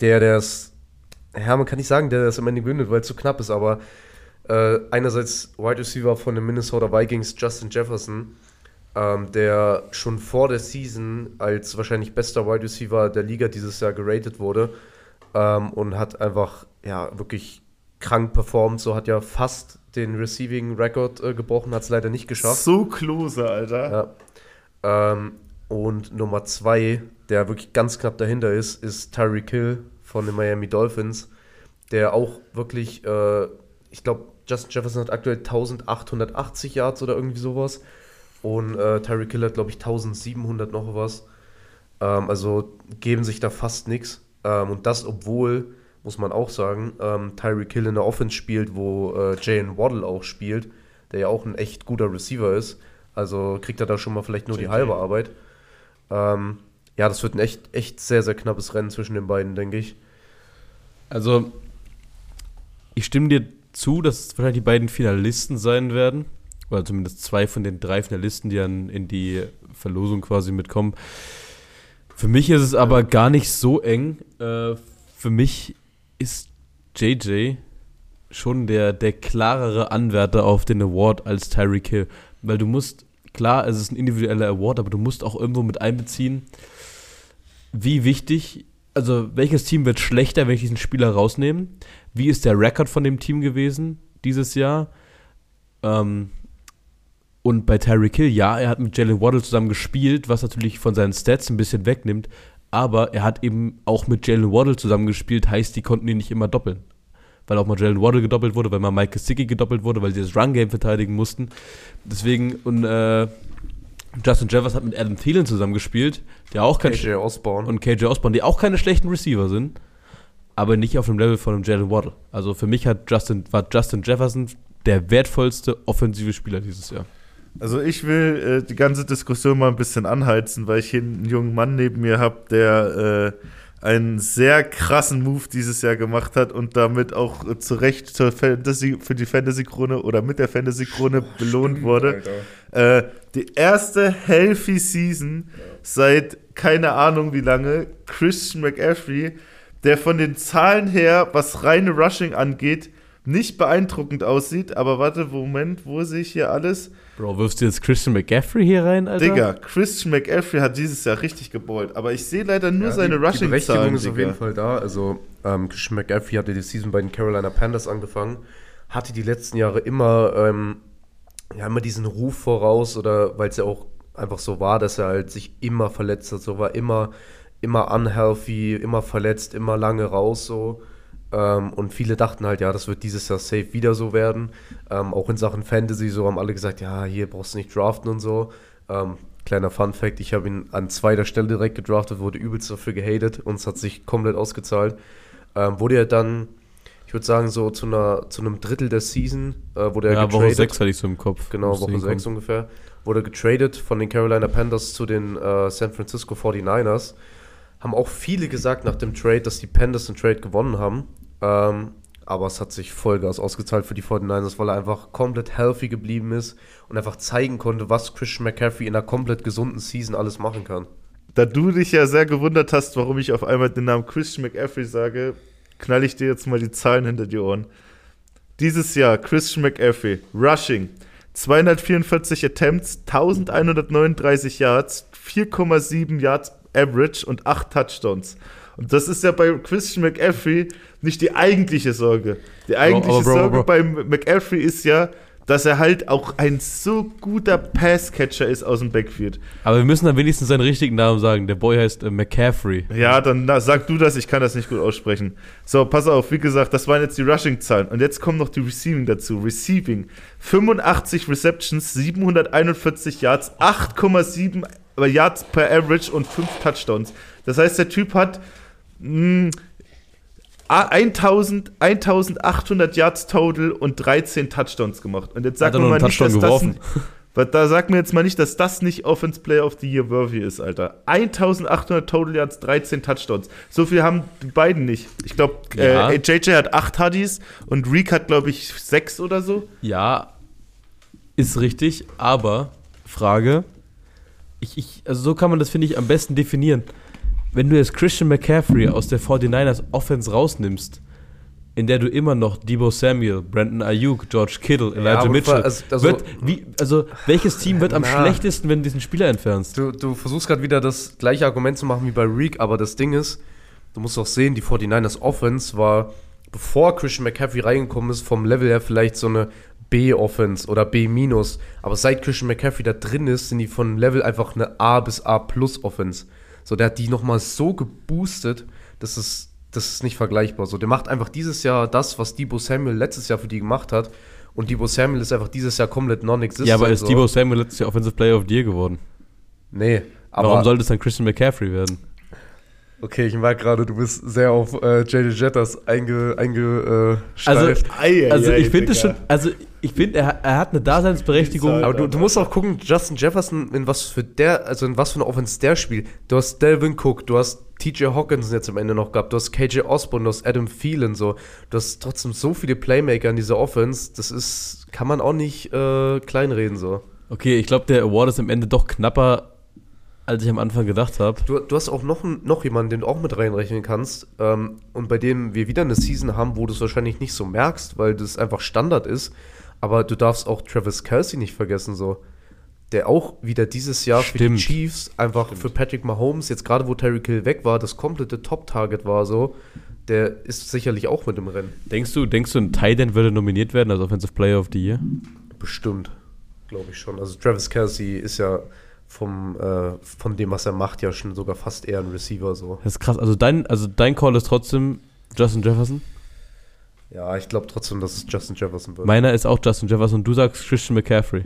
der, der es. Ja, man kann nicht sagen, der das am Ende gewinnt, weil es zu knapp ist, aber äh, einerseits Wide Receiver von den Minnesota Vikings, Justin Jefferson, ähm, der schon vor der Season als wahrscheinlich bester Wide Receiver der Liga dieses Jahr geratet wurde ähm, und hat einfach ja wirklich krank performt. So hat ja fast den Receiving Record äh, gebrochen, hat es leider nicht geschafft. So close, Alter. Ja. Ähm, und Nummer zwei, der wirklich ganz knapp dahinter ist, ist Tyreek Hill von den Miami Dolphins, der auch wirklich, äh, ich glaube, Justin Jefferson hat aktuell 1880 Yards oder irgendwie sowas. Und äh, Tyreek Hill hat, glaube ich, 1700 noch was. Ähm, also geben sich da fast nichts. Ähm, und das, obwohl, muss man auch sagen, ähm, Tyreek Hill in der Offense spielt, wo äh, Jalen Waddle auch spielt, der ja auch ein echt guter Receiver ist. Also kriegt er da schon mal vielleicht nur die JJ. halbe Arbeit. Ähm, ja, das wird ein echt, echt sehr, sehr knappes Rennen zwischen den beiden, denke ich. Also, ich stimme dir zu, dass es wahrscheinlich die beiden Finalisten sein werden. Oder zumindest zwei von den drei Finalisten, die dann in die Verlosung quasi mitkommen. Für mich ist es aber gar nicht so eng. Äh, für mich ist JJ schon der, der klarere Anwärter auf den Award als Tyreek Hill. Weil du musst, klar, es ist ein individueller Award, aber du musst auch irgendwo mit einbeziehen, wie wichtig, also welches Team wird schlechter, wenn ich diesen Spieler rausnehme? Wie ist der Rekord von dem Team gewesen dieses Jahr? Ähm, und bei Tyreek Hill, ja, er hat mit Jalen Waddle zusammen gespielt, was natürlich von seinen Stats ein bisschen wegnimmt, aber er hat eben auch mit Jalen Waddle zusammen gespielt, heißt, die konnten ihn nicht immer doppeln. Weil auch mal Jalen Waddle gedoppelt wurde, weil mal Mike Gesicki gedoppelt wurde, weil sie das Run-Game verteidigen mussten. Deswegen, und äh, Justin Jefferson hat mit Adam Thielen zusammen gespielt, der auch kein KJ Osborne. und KJ Osborne, die auch keine schlechten Receiver sind, aber nicht auf dem Level von einem Jalen Waddle. Also für mich hat Justin, war Justin Jefferson der wertvollste offensive Spieler dieses Jahr. Also ich will äh, die ganze Diskussion mal ein bisschen anheizen, weil ich hier einen jungen Mann neben mir habe, der äh, einen sehr krassen Move dieses Jahr gemacht hat und damit auch äh, zu Recht zur Fantasy, für die Fantasy-Krone oder mit der Fantasy-Krone belohnt wurde. Äh, die erste Healthy Season seit keine Ahnung wie lange. Christian McAfee, der von den Zahlen her, was reine Rushing angeht, nicht beeindruckend aussieht. Aber warte, Moment, wo sehe ich hier alles? Bro, wirfst du jetzt Christian McCaffrey hier rein, Alter? Digga, Christian McAfee hat dieses Jahr richtig geballt. Aber ich sehe leider nur Ja, seine die, die. Berechtigung ist auf Digga. jeden Fall da. Also, ähm, Christian McAfee hatte die Season bei den Carolina Panthers angefangen, hatte die letzten Jahre immer, ähm, ja, immer diesen Ruf voraus, oder weil es ja auch einfach so war, dass er halt sich immer verletzt hat, so war immer, immer unhealthy, immer verletzt, immer lange raus, so. Ähm, und viele dachten halt, ja, das wird dieses Jahr safe wieder so werden. Ähm, auch in Sachen Fantasy, so haben alle gesagt, ja, hier brauchst du nicht draften und so. Ähm, kleiner Fun Fact, ich habe ihn an zweiter Stelle direkt gedraftet, wurde übelst dafür gehatet und es hat sich komplett ausgezahlt. Ähm, wurde er dann, ich würde sagen, so zu, einer, zu einem Drittel der Season äh, wurde er Ja, Woche getradet. 6 hatte ich so im Kopf. Genau, Woche hinkommen. 6 ungefähr. Wurde getradet von den Carolina Panthers zu den äh, San Francisco 49ers. Haben auch viele gesagt nach dem Trade, dass die Panthers den Trade gewonnen haben. Ähm, aber es hat sich Vollgas ausgezahlt für die 49ers, weil er einfach komplett healthy geblieben ist und einfach zeigen konnte, was Christian McCaffrey in einer komplett gesunden Season alles machen kann. Da du dich ja sehr gewundert hast, warum ich auf einmal den Namen Christian McCaffrey sage, knall ich dir jetzt mal die Zahlen hinter die Ohren. Dieses Jahr Christian McCaffrey, Rushing, 244 Attempts, 1139 Yards, 4,7 Yards Average und 8 Touchdowns. Und das ist ja bei Christian McCaffrey nicht die eigentliche Sorge. Die eigentliche aber Bro, Sorge Bro. bei McCaffrey ist ja, dass er halt auch ein so guter Passcatcher ist aus dem Backfield. Aber wir müssen dann wenigstens seinen richtigen Namen sagen. Der Boy heißt äh, McCaffrey. Ja, dann na, sag du das, ich kann das nicht gut aussprechen. So, pass auf, wie gesagt, das waren jetzt die Rushing-Zahlen. Und jetzt kommen noch die Receiving dazu. Receiving, 85 Receptions, 741 Yards, 8,7 Yards per Average und 5 Touchdowns. Das heißt, der Typ hat mh, 1000, 1800 Yards total und 13 Touchdowns gemacht. Und jetzt sag Hat er mir mal nicht, dass das, geworfen? weil Da sag mir jetzt mal nicht, dass das nicht Offense Player of the Year worthy ist, Alter. 1800 Total Yards, 13 Touchdowns. So viel haben die beiden nicht. Ich glaube, Ja. äh, JJ hat 8 Huddies und Reek hat, glaube ich, 6 oder so. Ja, ist richtig, aber Frage, ich, ich, also so kann man das, finde ich, am besten definieren. Wenn du jetzt Christian McCaffrey aus der 49ers Offense rausnimmst, in der du immer noch Debo Samuel, Brandon Ayuk, George Kittle, Elijah aber Mitchell, also- also- wird, wie, also welches Team wird am Na. schlechtesten, wenn du diesen Spieler entfernst? Du, du versuchst gerade wieder das gleiche Argument zu machen wie bei Reek, aber das Ding ist, du musst auch sehen, die 49ers Offense war, bevor Christian McCaffrey reingekommen ist, vom Level her vielleicht so eine B-Offense oder B-. Aber seit Christian McCaffrey da drin ist, sind die von Level einfach eine A bis A plus Offense. So, der hat die nochmal so geboostet, dass es das ist nicht vergleichbar. So, der macht einfach dieses Jahr das, was Debo Samuel letztes Jahr für die gemacht hat. Und Debo Samuel ist einfach dieses Jahr komplett non-existent. Ja, aber ist so. Debo Samuel letztes Jahr Offensive Player of the Year geworden? Nee, aber Warum sollte es dann Christian McCaffrey werden? Okay, ich merke gerade, du bist sehr auf äh, JJ Jettas einge, einge äh, Also ei, ich finde es schon, also ich finde, er, er hat eine Daseinsberechtigung. aber du, du musst auch gucken, Justin Jefferson, in was für der, also in was für eine Offense der spielt. Du hast Delvin Cook, du hast TJ Hawkinson jetzt am Ende noch gehabt, du hast KJ Osborne, du hast Adam Thielen so. Du hast trotzdem so viele Playmaker in dieser Offense, das ist, kann man auch nicht äh, kleinreden so. Okay, ich glaube, der Award ist am Ende doch knapper, als ich am Anfang gedacht habe. Du, du hast auch noch, noch jemanden, den du auch mit reinrechnen kannst ähm, und bei dem wir wieder eine Season haben, wo du es wahrscheinlich nicht so merkst, weil das einfach Standard ist. Aber du darfst auch Travis Kelsey nicht vergessen, so. Der auch wieder dieses Jahr für die Stimmt. Chiefs einfach für Patrick Mahomes, jetzt gerade wo Terry Kill weg war, das komplette Top-Target war so. Der ist sicherlich auch mit im Rennen. Denkst du, denkst du, ein Titan würde nominiert werden als Offensive Player of the Year? Bestimmt. Glaube ich schon. Also Travis Kelsey ist ja vom, äh, von dem, was er macht, ja schon sogar fast eher ein Receiver so. Das ist krass. Also dein, also dein Call ist trotzdem Justin Jefferson. Ja, ich glaube trotzdem, dass es Justin Jefferson wird. Meiner ist auch Justin Jefferson und du sagst Christian McCaffrey.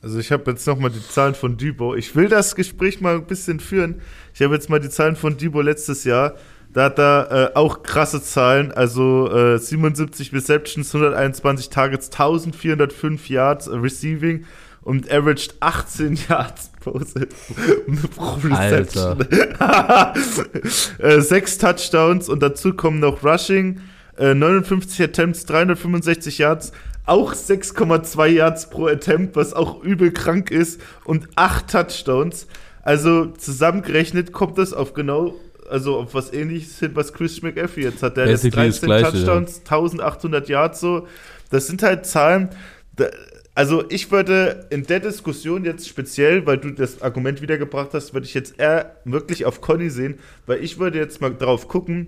Also ich habe jetzt nochmal die Zahlen von Debo. Ich will das Gespräch mal ein bisschen führen. Ich habe jetzt mal die Zahlen von Debo letztes Jahr. Da hat er äh, auch krasse Zahlen, also äh, 77 Receptions, 121 Targets, 1405 Yards Receiving und averaged 18 Yards pro Reception. äh, sechs Touchdowns und dazu kommen noch Rushing, äh, 59 Attempts, 365 Yards, auch 6,2 Yards pro Attempt, was auch übel krank ist und acht Touchdowns. Also zusammengerechnet kommt das auf genau, also auf was ähnliches hin, was Chris McAfee jetzt hat. Der hat jetzt Basically das 13 Gleiche, Touchdowns, 1800 Yards so. Das sind halt Zahlen, da, also ich würde in der Diskussion jetzt speziell, weil du das Argument wiedergebracht hast, würde ich jetzt eher wirklich auf Conny sehen, weil ich würde jetzt mal drauf gucken,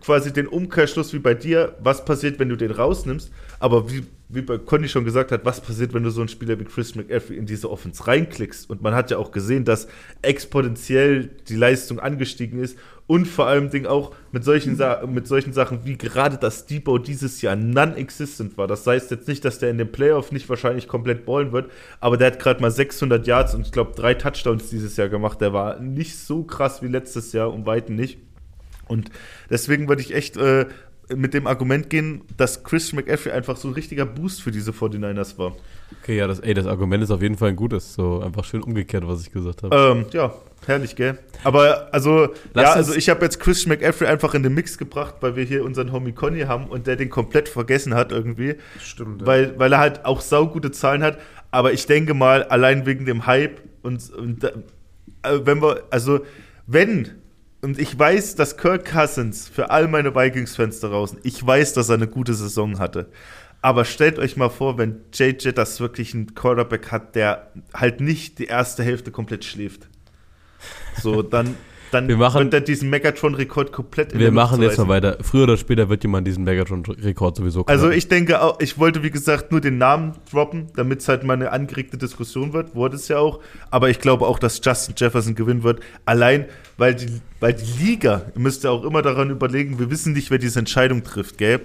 quasi den Umkehrschluss wie bei dir, was passiert, wenn du den rausnimmst, aber wie, wie bei Conny schon gesagt hat, was passiert, wenn du so einen Spieler wie Chris McAfee in diese Offense reinklickst und man hat ja auch gesehen, dass exponentiell die Leistung angestiegen ist und vor allem auch mit solchen, Sa mit solchen Sachen wie gerade das Depot dieses Jahr non-existent war. Das heißt jetzt nicht, dass der in dem Playoff nicht wahrscheinlich komplett ballen wird, aber der hat gerade mal 600 Yards und ich glaube drei Touchdowns dieses Jahr gemacht. Der war nicht so krass wie letztes Jahr, um Weiten nicht. Und deswegen würde ich echt äh, mit dem Argument gehen, dass Christian McCaffrey einfach so ein richtiger Boost für diese 49ers war. Okay, ja, das, ey, das Argument ist auf jeden Fall ein gutes. So einfach schön umgekehrt, was ich gesagt habe. Ähm, ja, herrlich, gell? Aber also, Lass ja, also ich habe jetzt Christian McCaffrey einfach in den Mix gebracht, weil wir hier unseren Homie Conny haben und der den komplett vergessen hat irgendwie. Stimmt. ja. Weil, weil er halt auch saugute Zahlen hat. Aber ich denke mal, allein wegen dem Hype und, und äh, wenn wir, also wenn, und ich weiß, dass Kirk Cousins für all meine Vikings-Fans da draußen, ich weiß, dass er eine gute Saison hatte. Aber stellt euch mal vor, wenn JJ das wirklich ein Quarterback hat, der halt nicht die erste Hälfte komplett schläft. So, dann, dann Wir machen- wird er diesen Megatron-Rekord komplett in Wir machen jetzt mal weiter. Früher oder später wird jemand diesen Megatron-Rekord sowieso Also knacken. ich denke auch, ich wollte wie gesagt nur den Namen droppen, damit es halt mal eine angeregte Diskussion wird, wurde es ja auch. Aber ich glaube auch, dass Justin Jefferson gewinnen wird, allein weil die, weil die Liga, ihr müsst ja auch immer daran überlegen, wir wissen nicht, wer diese Entscheidung trifft, gell?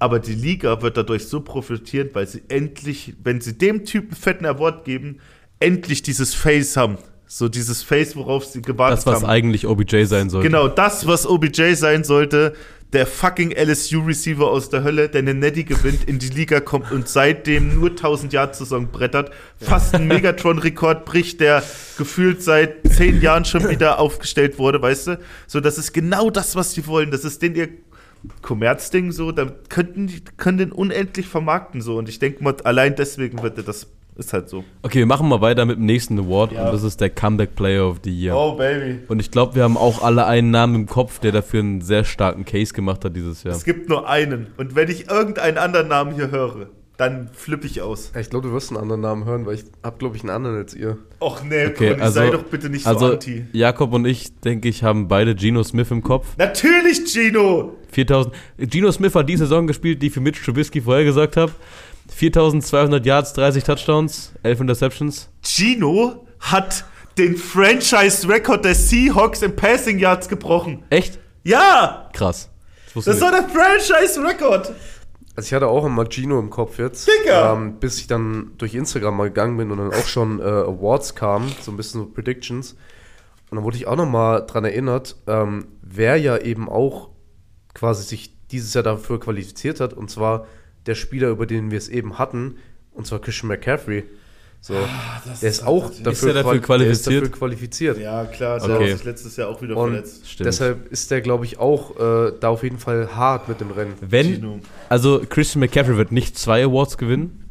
Aber die Liga wird dadurch so profitieren, weil sie endlich, wenn sie dem Typen fetten Award geben, endlich dieses Face haben. So dieses Face, worauf sie gewartet das, was haben. eigentlich OBJ sein sollte. Genau, das, was OBJ sein sollte, der fucking LSU-Receiver aus der Hölle, der einen Netty gewinnt, in die Liga kommt und seitdem nur 1000 Yard saison brettert, fast einen Megatron-Rekord bricht, der gefühlt seit 10 Jahren schon wieder aufgestellt wurde, weißt du? So, das ist genau das, was die wollen. Das ist den ihr Kommerzding so, da könnten die können den unendlich vermarkten so und ich denke mal, allein deswegen wird er das ist halt so. Okay, wir machen mal weiter mit dem nächsten Award Ja. und das ist der Comeback Player of the Year. Oh baby. Und ich glaube, wir haben auch alle einen Namen im Kopf, der dafür einen sehr starken Case gemacht hat dieses Jahr. Es gibt nur einen und wenn ich irgendeinen anderen Namen hier höre, dann flippe ich aus. Ich glaube, du wirst einen anderen Namen hören, weil ich habe, glaube ich, einen anderen als ihr. Och nee, Okay, Conny, also, sei doch bitte nicht so also anti. Jakob und ich, denke ich, haben beide Geno Smith im Kopf. Natürlich, Gino! 4000. Geno Smith hat die Saison gespielt, die ich für Mitch Trubisky vorher gesagt habe. 4200 Yards, 30 Touchdowns, 11 Interceptions. Gino hat den Franchise-Record der Seahawks in Passing Yards gebrochen. Echt? Ja! Krass. Das Das war der Franchise-Record! Also ich hatte auch immer Gino im Kopf jetzt. Digga! Ähm, bis ich dann durch Instagram mal gegangen bin und dann auch schon äh, Awards kamen, so ein bisschen so Predictions. Und dann wurde ich auch noch mal dran erinnert, ähm, wer ja eben auch quasi sich dieses Jahr dafür qualifiziert hat, und zwar der Spieler, über den wir es eben hatten, und zwar Christian McCaffrey. So, der ist auch dafür, er dafür qual- der ist qualifiziert? dafür qualifiziert. Ja, klar, der Okay. hat sich letztes Jahr auch wieder Und verletzt. Stimmt. deshalb ist der, glaube ich, auch äh, da auf jeden Fall hart mit dem Rennen. Wenn, also Christian McCaffrey wird nicht zwei Awards gewinnen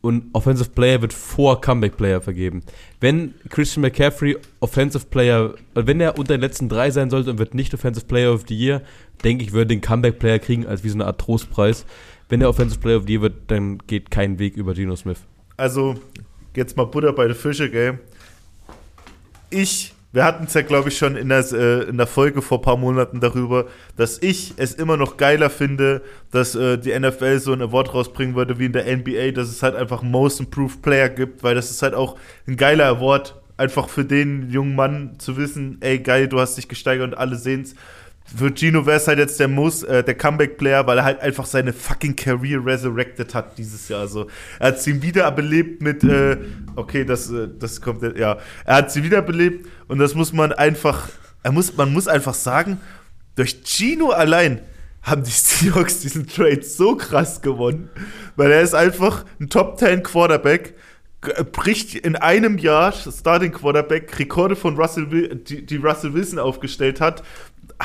und Offensive Player wird vor Comeback Player vergeben. Wenn Christian McCaffrey Offensive Player, äh, wenn er unter den letzten drei sein sollte und wird nicht Offensive Player of the Year, denke ich, würde den Comeback Player kriegen als wie so eine Art Trostpreis. Wenn er Offensive Player of the Year wird, dann geht kein Weg über Geno Smith. Also, jetzt mal Butter bei den Fische, gell? Ich, wir hatten es ja, glaube ich, schon in der, äh, in der Folge vor ein paar Monaten darüber, dass ich es immer noch geiler finde, dass äh, die NFL so ein Award rausbringen würde wie in der NBA, dass es halt einfach Most Improved Player gibt, weil das ist halt auch ein geiler Award, einfach für den jungen Mann zu wissen, ey, geil, du hast dich gesteigert und alle sehen's. Für Gino wäre es halt jetzt der, Most, äh, der Comeback-Player, weil er halt einfach seine fucking Career resurrected hat dieses Jahr. Also, er hat sie wiederbelebt mit, äh, okay, das, äh, das kommt, ja. Er hat sie wiederbelebt und das muss man einfach, er muss, man muss einfach sagen, durch Gino allein haben die Seahawks diesen Trade so krass gewonnen, weil er ist einfach ein Top 10 Quarterback, bricht in einem Jahr Starting Quarterback Rekorde von Russell, die, die Russell Wilson aufgestellt hat,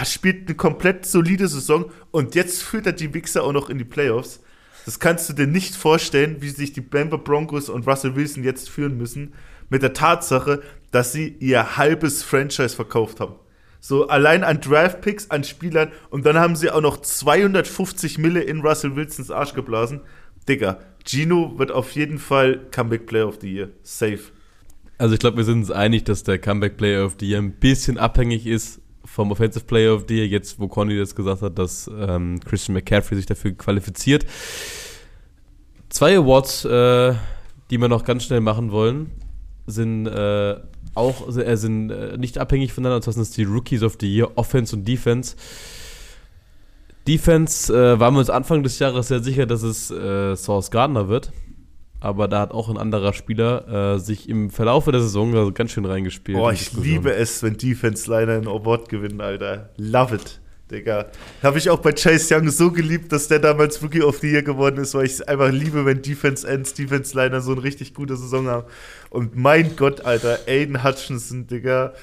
spielt eine komplett solide Saison und jetzt führt er die Wichser auch noch in die Playoffs. Das kannst du dir nicht vorstellen, wie sich die Denver Broncos und Russell Wilson jetzt führen müssen, mit der Tatsache, dass sie ihr halbes Franchise verkauft haben. So allein an Draft-Picks, an Spielern und dann haben sie auch noch 250 Mille in Russell Wilsons Arsch geblasen. Digga, Gino wird auf jeden Fall Comeback Player of the Year. Safe. Also ich glaube, wir sind uns einig, dass der Comeback Player of the Year ein bisschen abhängig ist vom Offensive Player of the Year, jetzt wo Conny das gesagt hat, dass ähm, Christian McCaffrey sich dafür qualifiziert. Zwei Awards, äh, die wir noch ganz schnell machen wollen, sind äh, auch äh, sind äh, nicht abhängig voneinander, und zwar sind die Rookies of the Year, Offense und Defense. Defense äh, waren wir uns Anfang des Jahres sehr sicher, dass es äh, Source Gardner wird. Aber da hat auch ein anderer Spieler äh, sich im Verlaufe der Saison ganz schön reingespielt. Boah, ich liebe es, wenn Defense Liner einen Award gewinnen, Alter. Love it. Digga. Habe ich auch bei Chase Young so geliebt, dass der damals Rookie of the Year geworden ist, weil ich es einfach liebe, wenn Defense Ends, Defense Liner so eine richtig gute Saison haben. Und mein Gott, Alter, Aiden Hutchinson, Digga.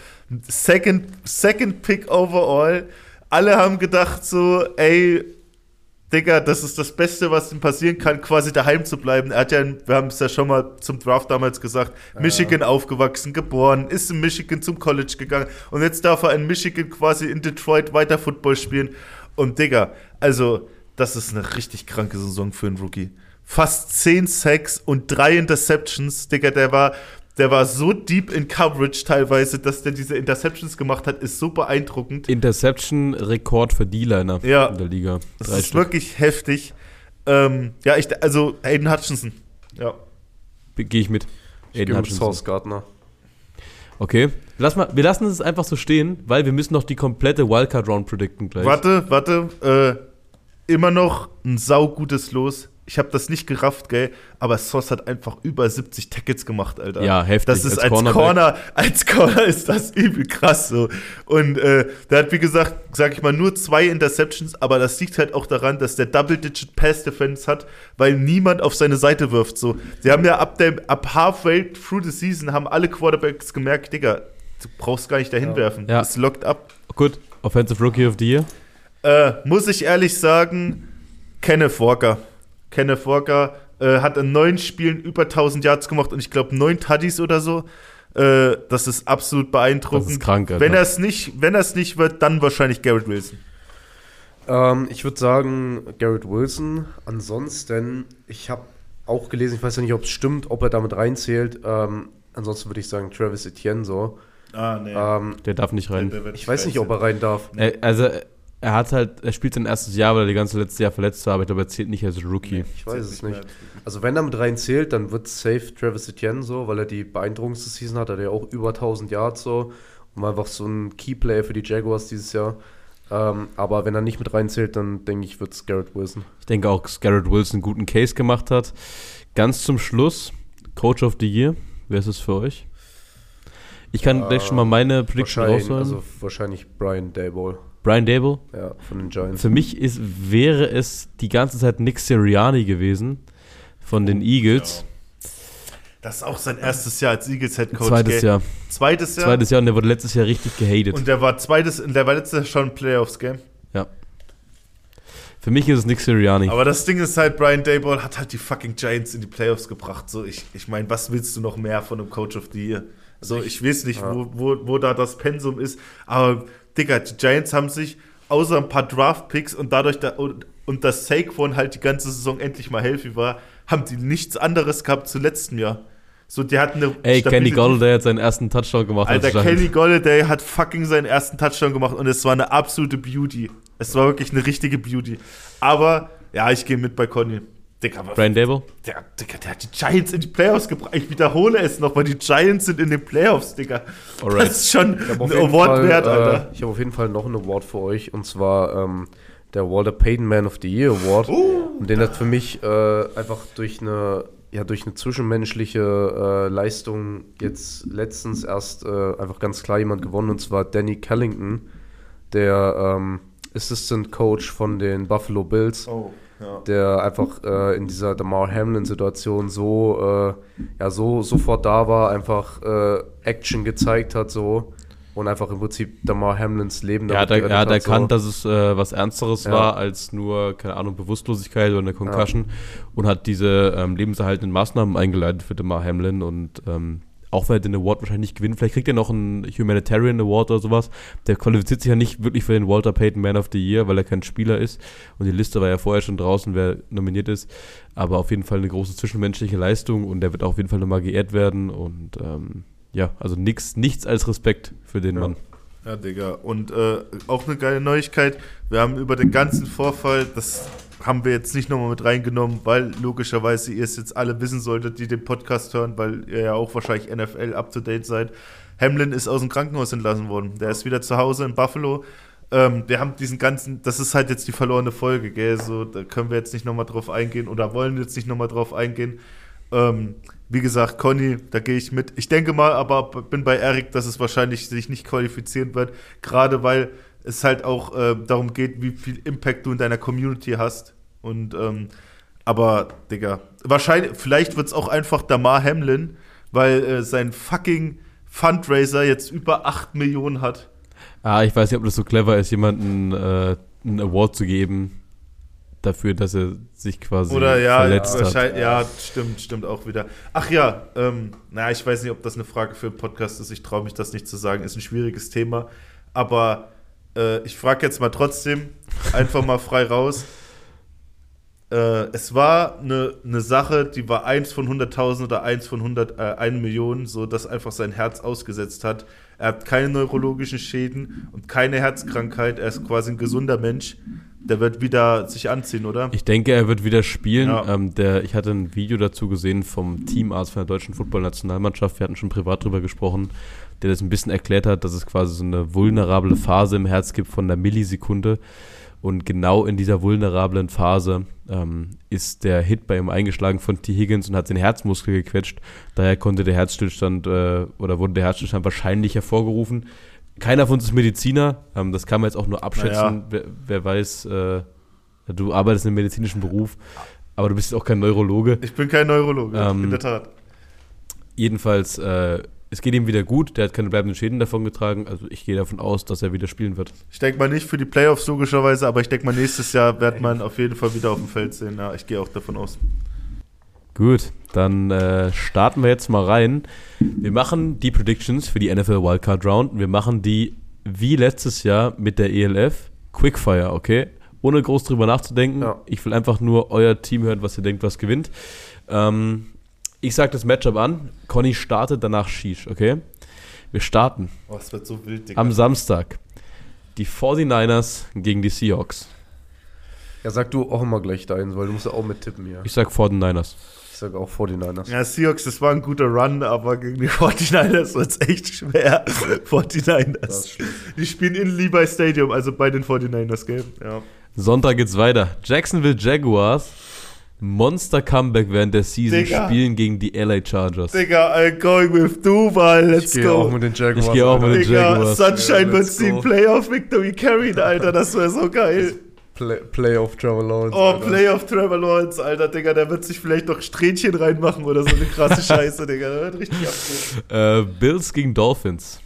Second, second Pick overall. Alle haben gedacht so, ey, Digga, das ist das Beste, was ihm passieren kann, quasi daheim zu bleiben. Er hat ja, wir haben es ja schon mal zum Draft damals gesagt, Michigan aufgewachsen, geboren, ist in Michigan zum College gegangen und jetzt darf er in Michigan quasi in Detroit weiter Football spielen. Und Digga, also, das ist eine richtig kranke Saison für einen Rookie. Fast 10 Sacks und drei Interceptions, Digga, der war, der war so deep in Coverage teilweise, dass der diese Interceptions gemacht hat, ist so beeindruckend. Interception-Rekord für D-Liner Ja. in der Liga. Das Drei ist Stück. wirklich heftig. Ähm, ja, ich, also Aiden Hutchinson. Ja. Gehe ich mit. Ich Aiden gehe mit Gardner. Okay. Lass mal, wir lassen es einfach so stehen, weil wir müssen noch die komplette Wildcard-Round predikten gleich. Warte, warte. Äh, immer noch ein saugutes Los. Ich habe das nicht gerafft, gell, aber Sauce hat einfach über 70 Tackets gemacht, Alter. Ja, heftig. Das ist Als als. Corner, als Corner ist das übel krass so. Und äh, der hat, wie gesagt, sag ich mal, nur zwei Interceptions, aber das liegt halt auch daran, dass der Double-Digit Pass-Defense hat, weil niemand auf seine Seite wirft. So, sie haben ja ab dem, ab halfway through the season haben alle Quarterbacks gemerkt, Digga, du brauchst gar nicht dahin werfen. Ja. Es lockt ab. Gut. Offensive Rookie of the Year. Äh, muss ich ehrlich sagen, Kenneth Walker. Kenneth Walker äh, hat in neun Spielen über 1000 Yards gemacht und ich glaube neun Tuddies oder so. Äh, das ist absolut beeindruckend. Das ist krank, Alter. Wenn er es nicht, wenn er nicht wird, dann wahrscheinlich Garrett Wilson. Ähm, ich würde sagen, Garrett Wilson. Ansonsten, ich habe auch gelesen, ich weiß ja nicht, ob es stimmt, ob er damit reinzählt. Ähm, ansonsten würde ich sagen, Travis Etienne so. Ah, nee. Ähm, Der darf nicht rein. ich weiß nicht, ob er rein darf. Er, also, er hat halt, er spielt sein erstes Jahr, weil er die ganze letzte Jahr verletzt war, aber ich glaube, er zählt nicht als Rookie. Ich weiß es nicht. Also wenn er mit rein zählt, dann wird safe Travis Etienne so, weil er die beeindruckendste Season hat. Er hat ja auch über 1000 Yards so. Und war einfach so ein Keyplayer für die Jaguars dieses Jahr. Ähm, aber wenn er nicht mit reinzählt, dann denke ich, wird es Garrett Wilson. Ich denke auch, dass Garrett Wilson einen guten Case gemacht hat. Ganz zum Schluss, Coach of the Year. Wer ist es für euch? Ich kann gleich schon mal meine Prediction rausholen. also wahrscheinlich Brian Dayball, Brian Dable. ja, von den Giants. Für mich ist, wäre es die ganze Zeit Nick Sirianni gewesen von den Eagles. Das ist auch sein erstes Jahr als Eagles Head Coach. Zweites gell? Jahr. Zweites Jahr. Zweites Jahr und der wurde letztes Jahr richtig gehatet. Und der war zweites, der war letztes Jahr schon ein Playoffs Game. ja. Für mich ist es Nick Sirianni. Aber das Ding ist halt, Brian Dayball hat halt die fucking Giants in die Playoffs gebracht. So, ich, ich meine, was willst du noch mehr von einem Coach of the Year? So, ich weiß nicht, wo, wo, wo da das Pensum ist. Aber, Digga, die Giants haben sich außer ein paar Draft-Picks und dadurch, da, und, und dass Saquon halt die ganze Saison endlich mal healthy war, haben die nichts anderes gehabt zu letztem Jahr. So, die hatten eine Ey, Kenny Golladay hat seinen ersten Touchdown gemacht. Alter. Kenny Golladay hat fucking seinen ersten Touchdown gemacht und es war eine absolute Beauty. Es war wirklich eine richtige Beauty. Aber, ja, ich gehe mit bei Conny. Digga, aber Brian Dable? der, Digga, der hat die Giants in die Playoffs gebracht. Ich wiederhole es noch, weil die Giants sind in den Playoffs, Digga. Alright. Das ist schon habe ein Award Fall, wert, äh, Alter. ich hab auf jeden Fall noch einen Award für euch und zwar ähm, der Walter Payton Man of the Year Award. Oh. Und den hat für mich äh, einfach durch eine, ja, durch eine zwischenmenschliche äh, Leistung jetzt letztens erst äh, einfach ganz klar jemand gewonnen und zwar Danny Kellington, der ähm, Assistant Coach von den Buffalo Bills Oh, ja. der einfach äh, in dieser Damar Hamlin-Situation so, äh, ja, so sofort da war, einfach äh, Action gezeigt hat, so und einfach im Prinzip Damar Hamlins Leben Er hat, damit er hat erkannt, so. dass es äh, was Ernsteres Ja. war als nur, keine Ahnung, Bewusstlosigkeit oder eine Concussion und hat diese ähm, lebenserhaltenden Maßnahmen eingeleitet für Demar Hamlin und ähm, auch wenn er den Award wahrscheinlich nicht gewinnt, vielleicht kriegt er noch einen Humanitarian Award oder sowas. Der qualifiziert sich ja nicht wirklich für den Walter Payton Man of the Year, weil er kein Spieler ist. Und die Liste war ja vorher schon draußen, wer nominiert ist. Aber auf jeden Fall eine große zwischenmenschliche Leistung und der wird auf jeden Fall nochmal geehrt werden. Und ähm, ja, also nix, nichts als Respekt für den Mann. Ja, Digga. Und äh, auch eine geile Neuigkeit. Wir haben über den ganzen Vorfall, das haben wir jetzt nicht nochmal mit reingenommen, weil logischerweise ihr es jetzt alle wissen solltet, die den Podcast hören, weil ihr ja auch wahrscheinlich NFL up to date seid. Hamlin ist aus dem Krankenhaus entlassen worden. Der ist wieder zu Hause in Buffalo. Ähm, wir haben diesen ganzen, das ist halt jetzt die verlorene Folge, gell? So, da können wir jetzt nicht nochmal drauf eingehen oder wollen jetzt nicht nochmal drauf eingehen. Ähm, wie gesagt, Conny, da gehe ich mit. Ich denke mal, aber bin bei Erik, dass es wahrscheinlich sich nicht qualifizieren wird, gerade weil es halt auch äh, darum geht, wie viel Impact du in deiner Community hast. Und ähm, aber, Digga, wahrscheinlich, vielleicht wird es auch einfach Damar Hamlin, weil äh, sein fucking Fundraiser jetzt über 8 Millionen hat. Ah, ich weiß nicht, ob das so clever ist, jemanden äh, einen Award zu geben dafür, dass er sich quasi Oder ja, verletzt hat. wahrscheinlich, ja, stimmt, stimmt auch wieder. Ach ja, ähm, naja, ich weiß nicht, ob das eine Frage für einen Podcast ist. Ich traue mich das nicht zu sagen. Ist ein schwieriges Thema. Aber äh, ich frage jetzt mal trotzdem, einfach mal frei raus. Äh, es war eine, eine Sache, die war 1 von 100.000 oder 1 von 100, äh, 1 Million, so dass einfach sein Herz ausgesetzt hat. Er hat keine neurologischen Schäden und keine Herzkrankheit. Er ist quasi ein gesunder Mensch. Der wird wieder sich anziehen, oder? Ich denke, er wird wieder spielen. Ja. Ähm, der, ich hatte ein Video dazu gesehen vom Teamarzt von der deutschen Footballnationalmannschaft. Wir hatten schon privat drüber gesprochen, der das ein bisschen erklärt hat, dass es quasi so eine vulnerable Phase im Herz gibt von einer Millisekunde. Und genau in dieser vulnerablen Phase ähm, ist der Hit bei ihm eingeschlagen von T. Higgins und hat den Herzmuskel gequetscht. Daher konnte der Herzstillstand äh, oder wurde der Herzstillstand wahrscheinlich hervorgerufen. Keiner von uns ist Mediziner. Ähm, das kann man jetzt auch nur abschätzen. Naja. Wer, wer weiß, äh, du arbeitest in einem medizinischen Beruf, aber du bist auch kein Neurologe. Ich bin kein Neurologe, Ähm, in der Tat. Jedenfalls, äh, es geht ihm wieder gut. Der hat keine bleibenden Schäden davon getragen. Also ich gehe davon aus, dass er wieder spielen wird. Ich denke mal nicht für die Playoffs logischerweise, aber ich denke mal nächstes Jahr wird man auf jeden Fall wieder auf dem Feld sehen. Ja, ich gehe auch davon aus. Gut, dann äh, starten wir jetzt mal rein. Wir machen die Predictions für die NFL Wildcard Round. Wir machen die wie letztes Jahr mit der ELF Quickfire, okay? Ohne groß drüber nachzudenken. Ja. Ich will einfach nur euer Team hören, was ihr denkt, was gewinnt. Ähm, ich sage das Matchup an. Conny startet, danach Shish, okay? Wir starten Oh, es wird so wild, Digga. am Samstag. Die 49ers gegen die Seahawks. Ja, sag du auch immer gleich deinen, weil du musst ja auch mittippen hier. Ich sag 49ers. Ich sag auch 49ers. ja, Seahawks, das war ein guter Run, aber gegen die 49ers wird es echt schwer. 49ers. Die spielen in Levi Stadium, also bei den 49ers Game. Ja. Sonntag geht's weiter. Jacksonville Jaguars. Monster Comeback während der Season Digga. spielen gegen die LA Chargers. Digga, I'm going with Duval, let's ich gehe auch go. mit den Jaguars. Ich gehe auch mit den Digga, Jaguars. Sunshine Ja, wird let's die go. Playoff Victory carried, Alter, das wäre so geil. Play, Playoff Trevor Lawrence. Oh, Alter. Playoff Trevor Lawrence, Alter, Digga, der wird sich vielleicht noch Strähnchen reinmachen oder so eine krasse Scheiße, Digga. Der wird richtig abgehen. Äh, Bills gegen Dolphins.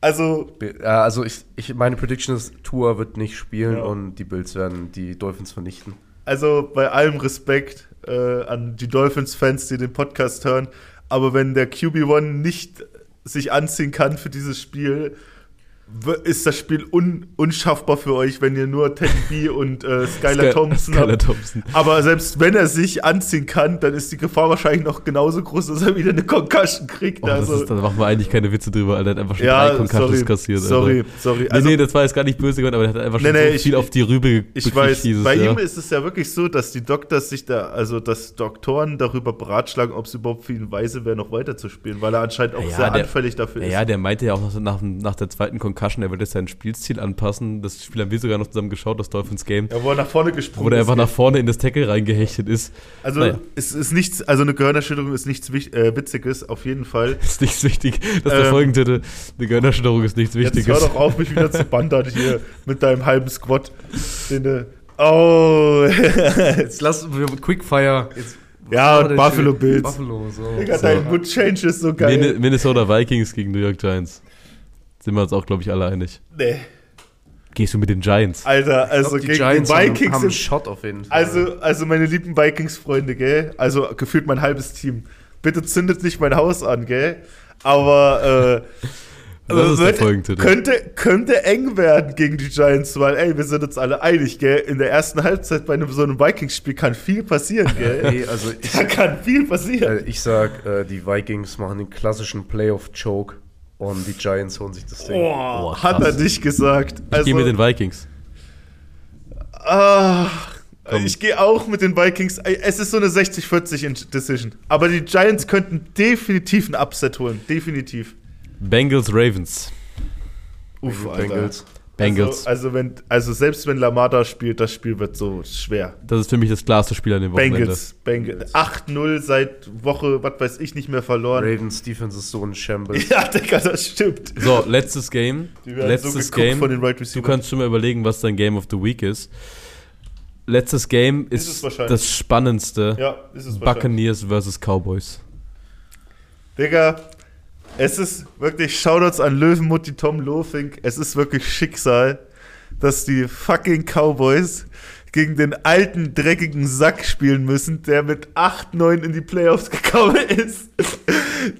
Also, Ja, also ich, ich, meine Prediction ist, Tua wird nicht spielen Ja. und die Bills werden die Dolphins vernichten. Also bei allem Respekt äh, an die Dolphins-Fans, die den Podcast hören, aber wenn der QB1 nicht sich anziehen kann für dieses Spiel, ist das Spiel un unschaffbar für euch, wenn ihr nur Teddy B und äh, Skylar Sky- Thompson Skylar habt. Thompson. Aber selbst wenn er sich anziehen kann, dann ist die Gefahr wahrscheinlich noch genauso groß, dass er wieder eine Concussion kriegt. Oh, das also, ist, da machen wir eigentlich keine Witze drüber, Alter. Der hat einfach schon ja, drei Concussions sorry, kassiert. sorry, Alter. sorry. Nee, Also, nee, das war jetzt gar nicht böse gemeint, aber der hat einfach schon Nee, nee, so ich- viel auf die Rübe ge- Ich gekriegt weiß, dieses bei Jahr. ihm ist es ja wirklich so, dass die Doktors sich da, also dass Doktoren darüber beratschlagen, ob es überhaupt für ihn weise wäre, noch weiterzuspielen, weil er anscheinend auch Ja, sehr der- anfällig dafür ist. Naja, der meinte ja auch nach, nach, nach der zweiten Concussion, er wird jetzt sein Spielstil anpassen. Das Spiel haben wir sogar noch zusammen geschaut, das Dolphins Game. Ja, wo er nach vorne gesprungen Wo der ist. einfach nach vorne in das Tackle reingehechtet ist. Also Naja. es ist nichts, also eine Gehirnerschütterung ist nichts äh, Witziges, auf jeden Fall. ist nichts wichtig. Das ist der Ähm, Folgentitel. Die Gehirnerschütterung ist nichts Jetzt Wichtiges. hör doch auf, mich wieder zu bandern hier mit deinem halben Squad. Den, äh, oh, Jetzt lass wir Quickfire. Jetzt, Ja, der Buffalo? Bills. Buffalo, so. Digga, So. dein Mood-Change ist so geil. Min Minnesota Vikings gegen New York Giants. Sind wir uns auch, glaube ich, alle einig. nee, Gehst du mit den Giants? Alter, also glaub, die gegen Giants die haben, Vikings haben einen Shot auf jeden Fall. Also, also meine lieben Vikings-Freunde, gell? Also gefühlt mein halbes Team. Bitte zündet nicht mein Haus an, gell? Aber äh, Das ist der wird- könnte, könnte eng werden gegen die Giants, weil, ey, wir sind uns alle einig, gell? In der ersten Halbzeit bei einem so einem Vikings-Spiel kann viel passieren, gell? nee, also ich, da kann viel passieren. äh, ich sag, äh, die Vikings machen den klassischen Playoff-Choke und die Giants holen sich das Ding. Boah, Boah, hat er nicht gesagt. Ich Also, gehe mit den Vikings. ah, Komm. ich gehe auch mit den Vikings. Es ist so eine 60-40 Decision. Aber die Giants könnten definitiv ein Upset holen. Definitiv. Bengals Ravens. Uff. Bengals. Bengals. Also, also, wenn, also selbst wenn Lamar da spielt, das Spiel wird so schwer. das ist für mich das klarste Spiel an dem Wochenende. Bengals, Bengals. 8-0 seit Woche, was weiß ich, nicht mehr verloren. Ravens Defense ist so ein Shambles. Ja, Digga, das stimmt. So, letztes Game. Die werden Letztes so Game. von den Right Du kannst schon mal überlegen, was dein Game of the Week ist. Letztes Game Ist ist, das spannendste. Ja, ist es wahrscheinlich. Buccaneers versus Cowboys. Digga, es ist wirklich Shoutouts an Löwenmutti Tom Lofink. Es ist wirklich Schicksal, dass die fucking Cowboys gegen den alten, dreckigen Sack spielen müssen, der mit 8-9 in die Playoffs gekommen ist.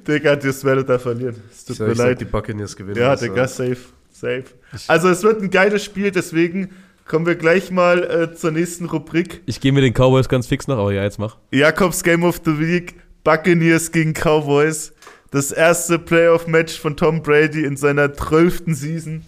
Digga, das werdet ihr verlieren. Es tut Ich mir ich sag, leid. die Buccaneers gewinnen. Ja, das, Digga, äh, safe, safe. Also es wird ein geiles Spiel, deswegen kommen wir gleich mal äh, zur nächsten Rubrik. Ich gehe mit den Cowboys ganz fix nach, aber ja, jetzt mach. Jakobs Game of the Week, Buccaneers gegen Cowboys. Das erste Playoff-Match von Tom Brady in seiner zwölften Season.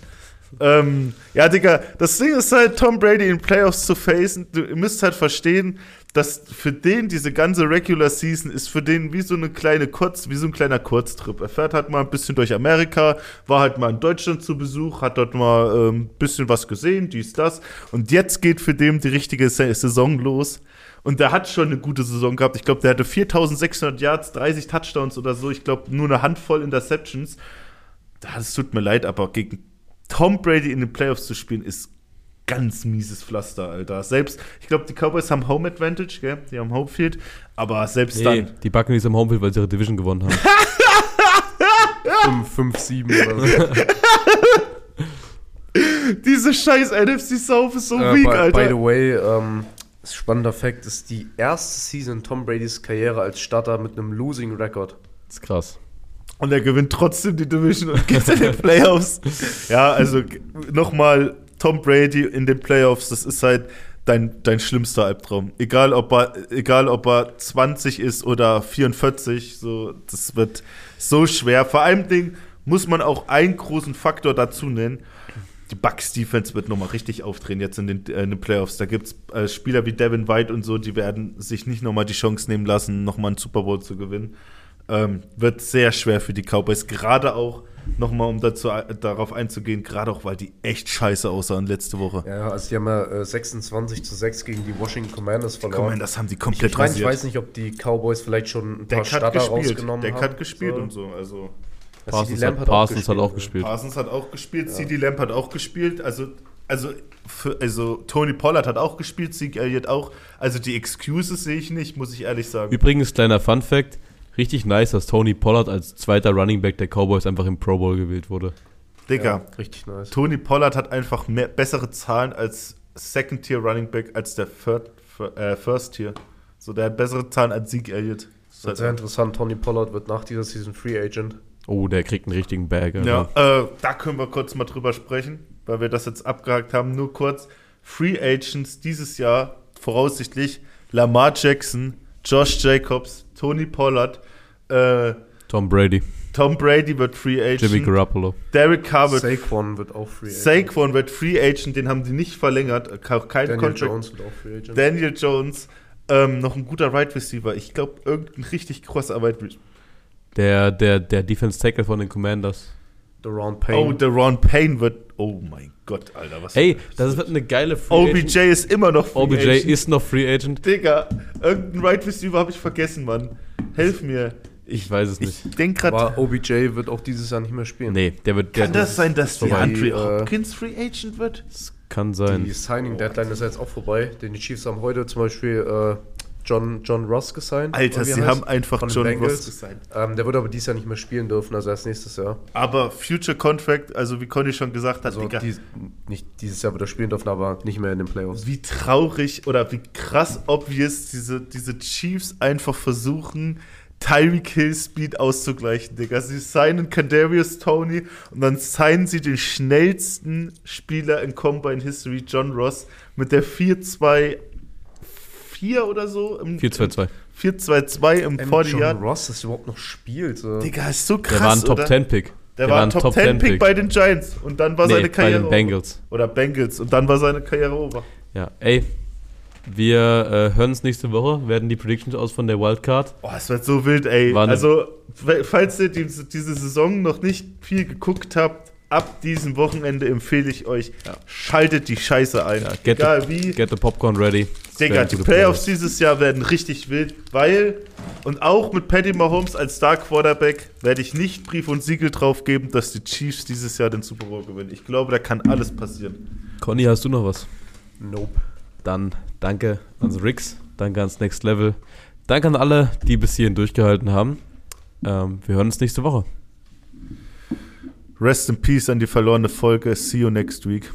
Ähm, ja, Digga, das Ding ist halt, Tom Brady in Playoffs zu facen. Du, müsst halt verstehen, dass für den diese ganze Regular Season ist für den wie so eine kleine Kurz, wie so ein kleiner Kurztrip. Er fährt halt mal ein bisschen durch Amerika, war halt mal in Deutschland zu Besuch, hat dort mal ein ähm, bisschen was gesehen, dies, das. Und jetzt geht für den die richtige Sa- Saison los. Und der hat schon eine gute Saison gehabt. Ich glaube, der hatte 4600 Yards, 30 Touchdowns oder so. Ich glaube, nur eine Handvoll Interceptions. Das tut mir leid, aber gegen Tom Brady in den Playoffs zu spielen, ist ganz mieses Pflaster, Alter. Selbst, ich glaube, die Cowboys haben Home Advantage, gell? Die haben Homefield. Aber selbst Nee, dann. die Buccaneers am Homefield, weil sie ihre Division gewonnen haben. 5, 7 oder so. Diese scheiß NFC South ist so Äh, weak, by, Alter. by the way, ähm, spannender Fact ist die erste Season Tom Bradys Karriere als Starter mit einem Losing Record. Das ist krass. Und er gewinnt trotzdem die Division und geht in den Playoffs. ja, also nochmal, Tom Brady in den Playoffs, das ist halt dein, dein schlimmster Albtraum. Egal ob, er, egal, ob er 20 ist oder 44, so, das wird so schwer. Vor allem Ding muss man auch einen großen Faktor dazu nennen. Die Bucks Defense wird nochmal richtig aufdrehen jetzt in den, äh, in den Playoffs. Da gibt es äh, Spieler wie Devin White und so, die werden sich nicht nochmal die Chance nehmen lassen, nochmal einen Super Bowl zu gewinnen. Ähm, wird sehr schwer für die Cowboys, gerade auch nochmal, um dazu, äh, darauf einzugehen, gerade auch, weil die echt scheiße aussahen letzte Woche. Ja, also die haben ja äh, 26 zu 6 gegen die Washington Commanders verloren. Man, das haben die ich, komplett ich, mein, ich weiß nicht, ob die Cowboys vielleicht schon ein paar Deck hat Starter gespielt, rausgenommen Deck haben. hat gespielt so. und so. Also Parsons, CD hat, Parsons hat auch ja. gespielt. Parsons hat auch gespielt, CD Lamp hat auch gespielt, also, also, für, also Tony Pollard hat auch gespielt, Zeke Elliott auch. Also die Excuses sehe ich nicht, muss ich ehrlich sagen. Übrigens, kleiner Fun Fact: richtig nice, dass Tony Pollard als zweiter Running Back der Cowboys einfach im Pro Bowl gewählt wurde. Digga, Ja, richtig nice. Tony Pollard hat einfach mehr, bessere Zahlen als Second-Tier Running Back als der Third, äh, First-Tier. So, der hat bessere Zahlen als Zeke Elliott. Das ist Wird sehr interessant. Tony Pollard wird nach dieser Season Free Agent. Oh, der kriegt einen richtigen Bag. Ja, äh, da können wir kurz mal drüber sprechen, weil wir das jetzt abgehakt haben. Nur kurz: Free Agents dieses Jahr voraussichtlich Lamar Jackson, Josh Jacobs, Tony Pollard, äh, Tom Brady, Tom Brady wird Free Jimmy Agent, Garoppolo. Derek Carr wird Saquon wird auch Free Agent. Saquon wird Free Agent, den haben die nicht verlängert, auch kein Daniel Contract. Jones wird auch Free Agent. Daniel Jones, ähm, noch ein guter Right Receiver. Ich glaube, irgendein richtig Receiver. Der, der, der Defense Tackle von den Commanders. Deron Oh, Payne. der Ron Payne wird. Oh mein Gott, Alter, was. Ey, das wird eine geile Free OBJ ist immer noch Free OBJ Agent. ist noch Free Agent. Digga, irgendein Right Receiver habe ich vergessen, Mann. Helf mir. Ich weiß es nicht. Ich denk gerade. Aber OBJ wird auch dieses Jahr nicht mehr spielen. Nee, der wird. Der, Kann das sein, dass die. Andre äh, Hopkins Free Agent wird? Das kann sein. Die Signing Deadline ist jetzt auch vorbei. Denn die Chiefs haben heute zum Beispiel äh, John, John Ross gesigned. Alter, sie heißt, haben einfach John Bengals. Ross gesigned. Ähm, der wird aber dieses Jahr nicht mehr spielen dürfen, also erst nächstes Jahr. Aber Future Contract, also wie Conny schon gesagt hat, Also Digga, die, nicht dieses Jahr wird er spielen dürfen, aber nicht mehr in den Playoffs. wie traurig oder wie krass obvious diese, diese Chiefs einfach versuchen, Tyreek Hill Speed auszugleichen, Digga. Sie signen Kadarius Tony und dann signen sie den schnellsten Spieler in Combine History, John Ross, mit der 4-2-4 oder so. im- 4-2-2. 4-2-2 im Ähm, 40 John Yard. Ross, dass er überhaupt noch spielt. So. Digga, ist so krass, Der war ein Top oder? 10 Pick. Der, war ein Top 10 Pick bei den Giants und dann war nee, seine bei Karriere den Bengals. Over. Oder Bengals und dann war seine Karriere over. Ja, ey. Wir äh, hören uns nächste Woche, werden die Predictions aus von der Wildcard. Boah, es wird so wild, ey. War Also, falls ihr diese, diese Saison noch nicht viel geguckt habt, ab diesem Wochenende empfehle ich euch, schaltet die Scheiße ein. Ja, get, Egal the, wie. get the Popcorn ready. Digga, die Playoffs dieses Jahr werden richtig wild, weil und auch mit Patty Mahomes als Star Quarterback werde ich nicht Brief und Siegel drauf geben, dass die Chiefs dieses Jahr den Super Bowl gewinnen. Ich glaube, da kann alles passieren. Conny, hast du noch was? Nope. Dann danke ans Rix, danke ans Next Level, danke an alle, die bis hierhin durchgehalten haben. Ähm, wir hören uns nächste Woche. Rest in Peace an die verlorene Folge. See you next week.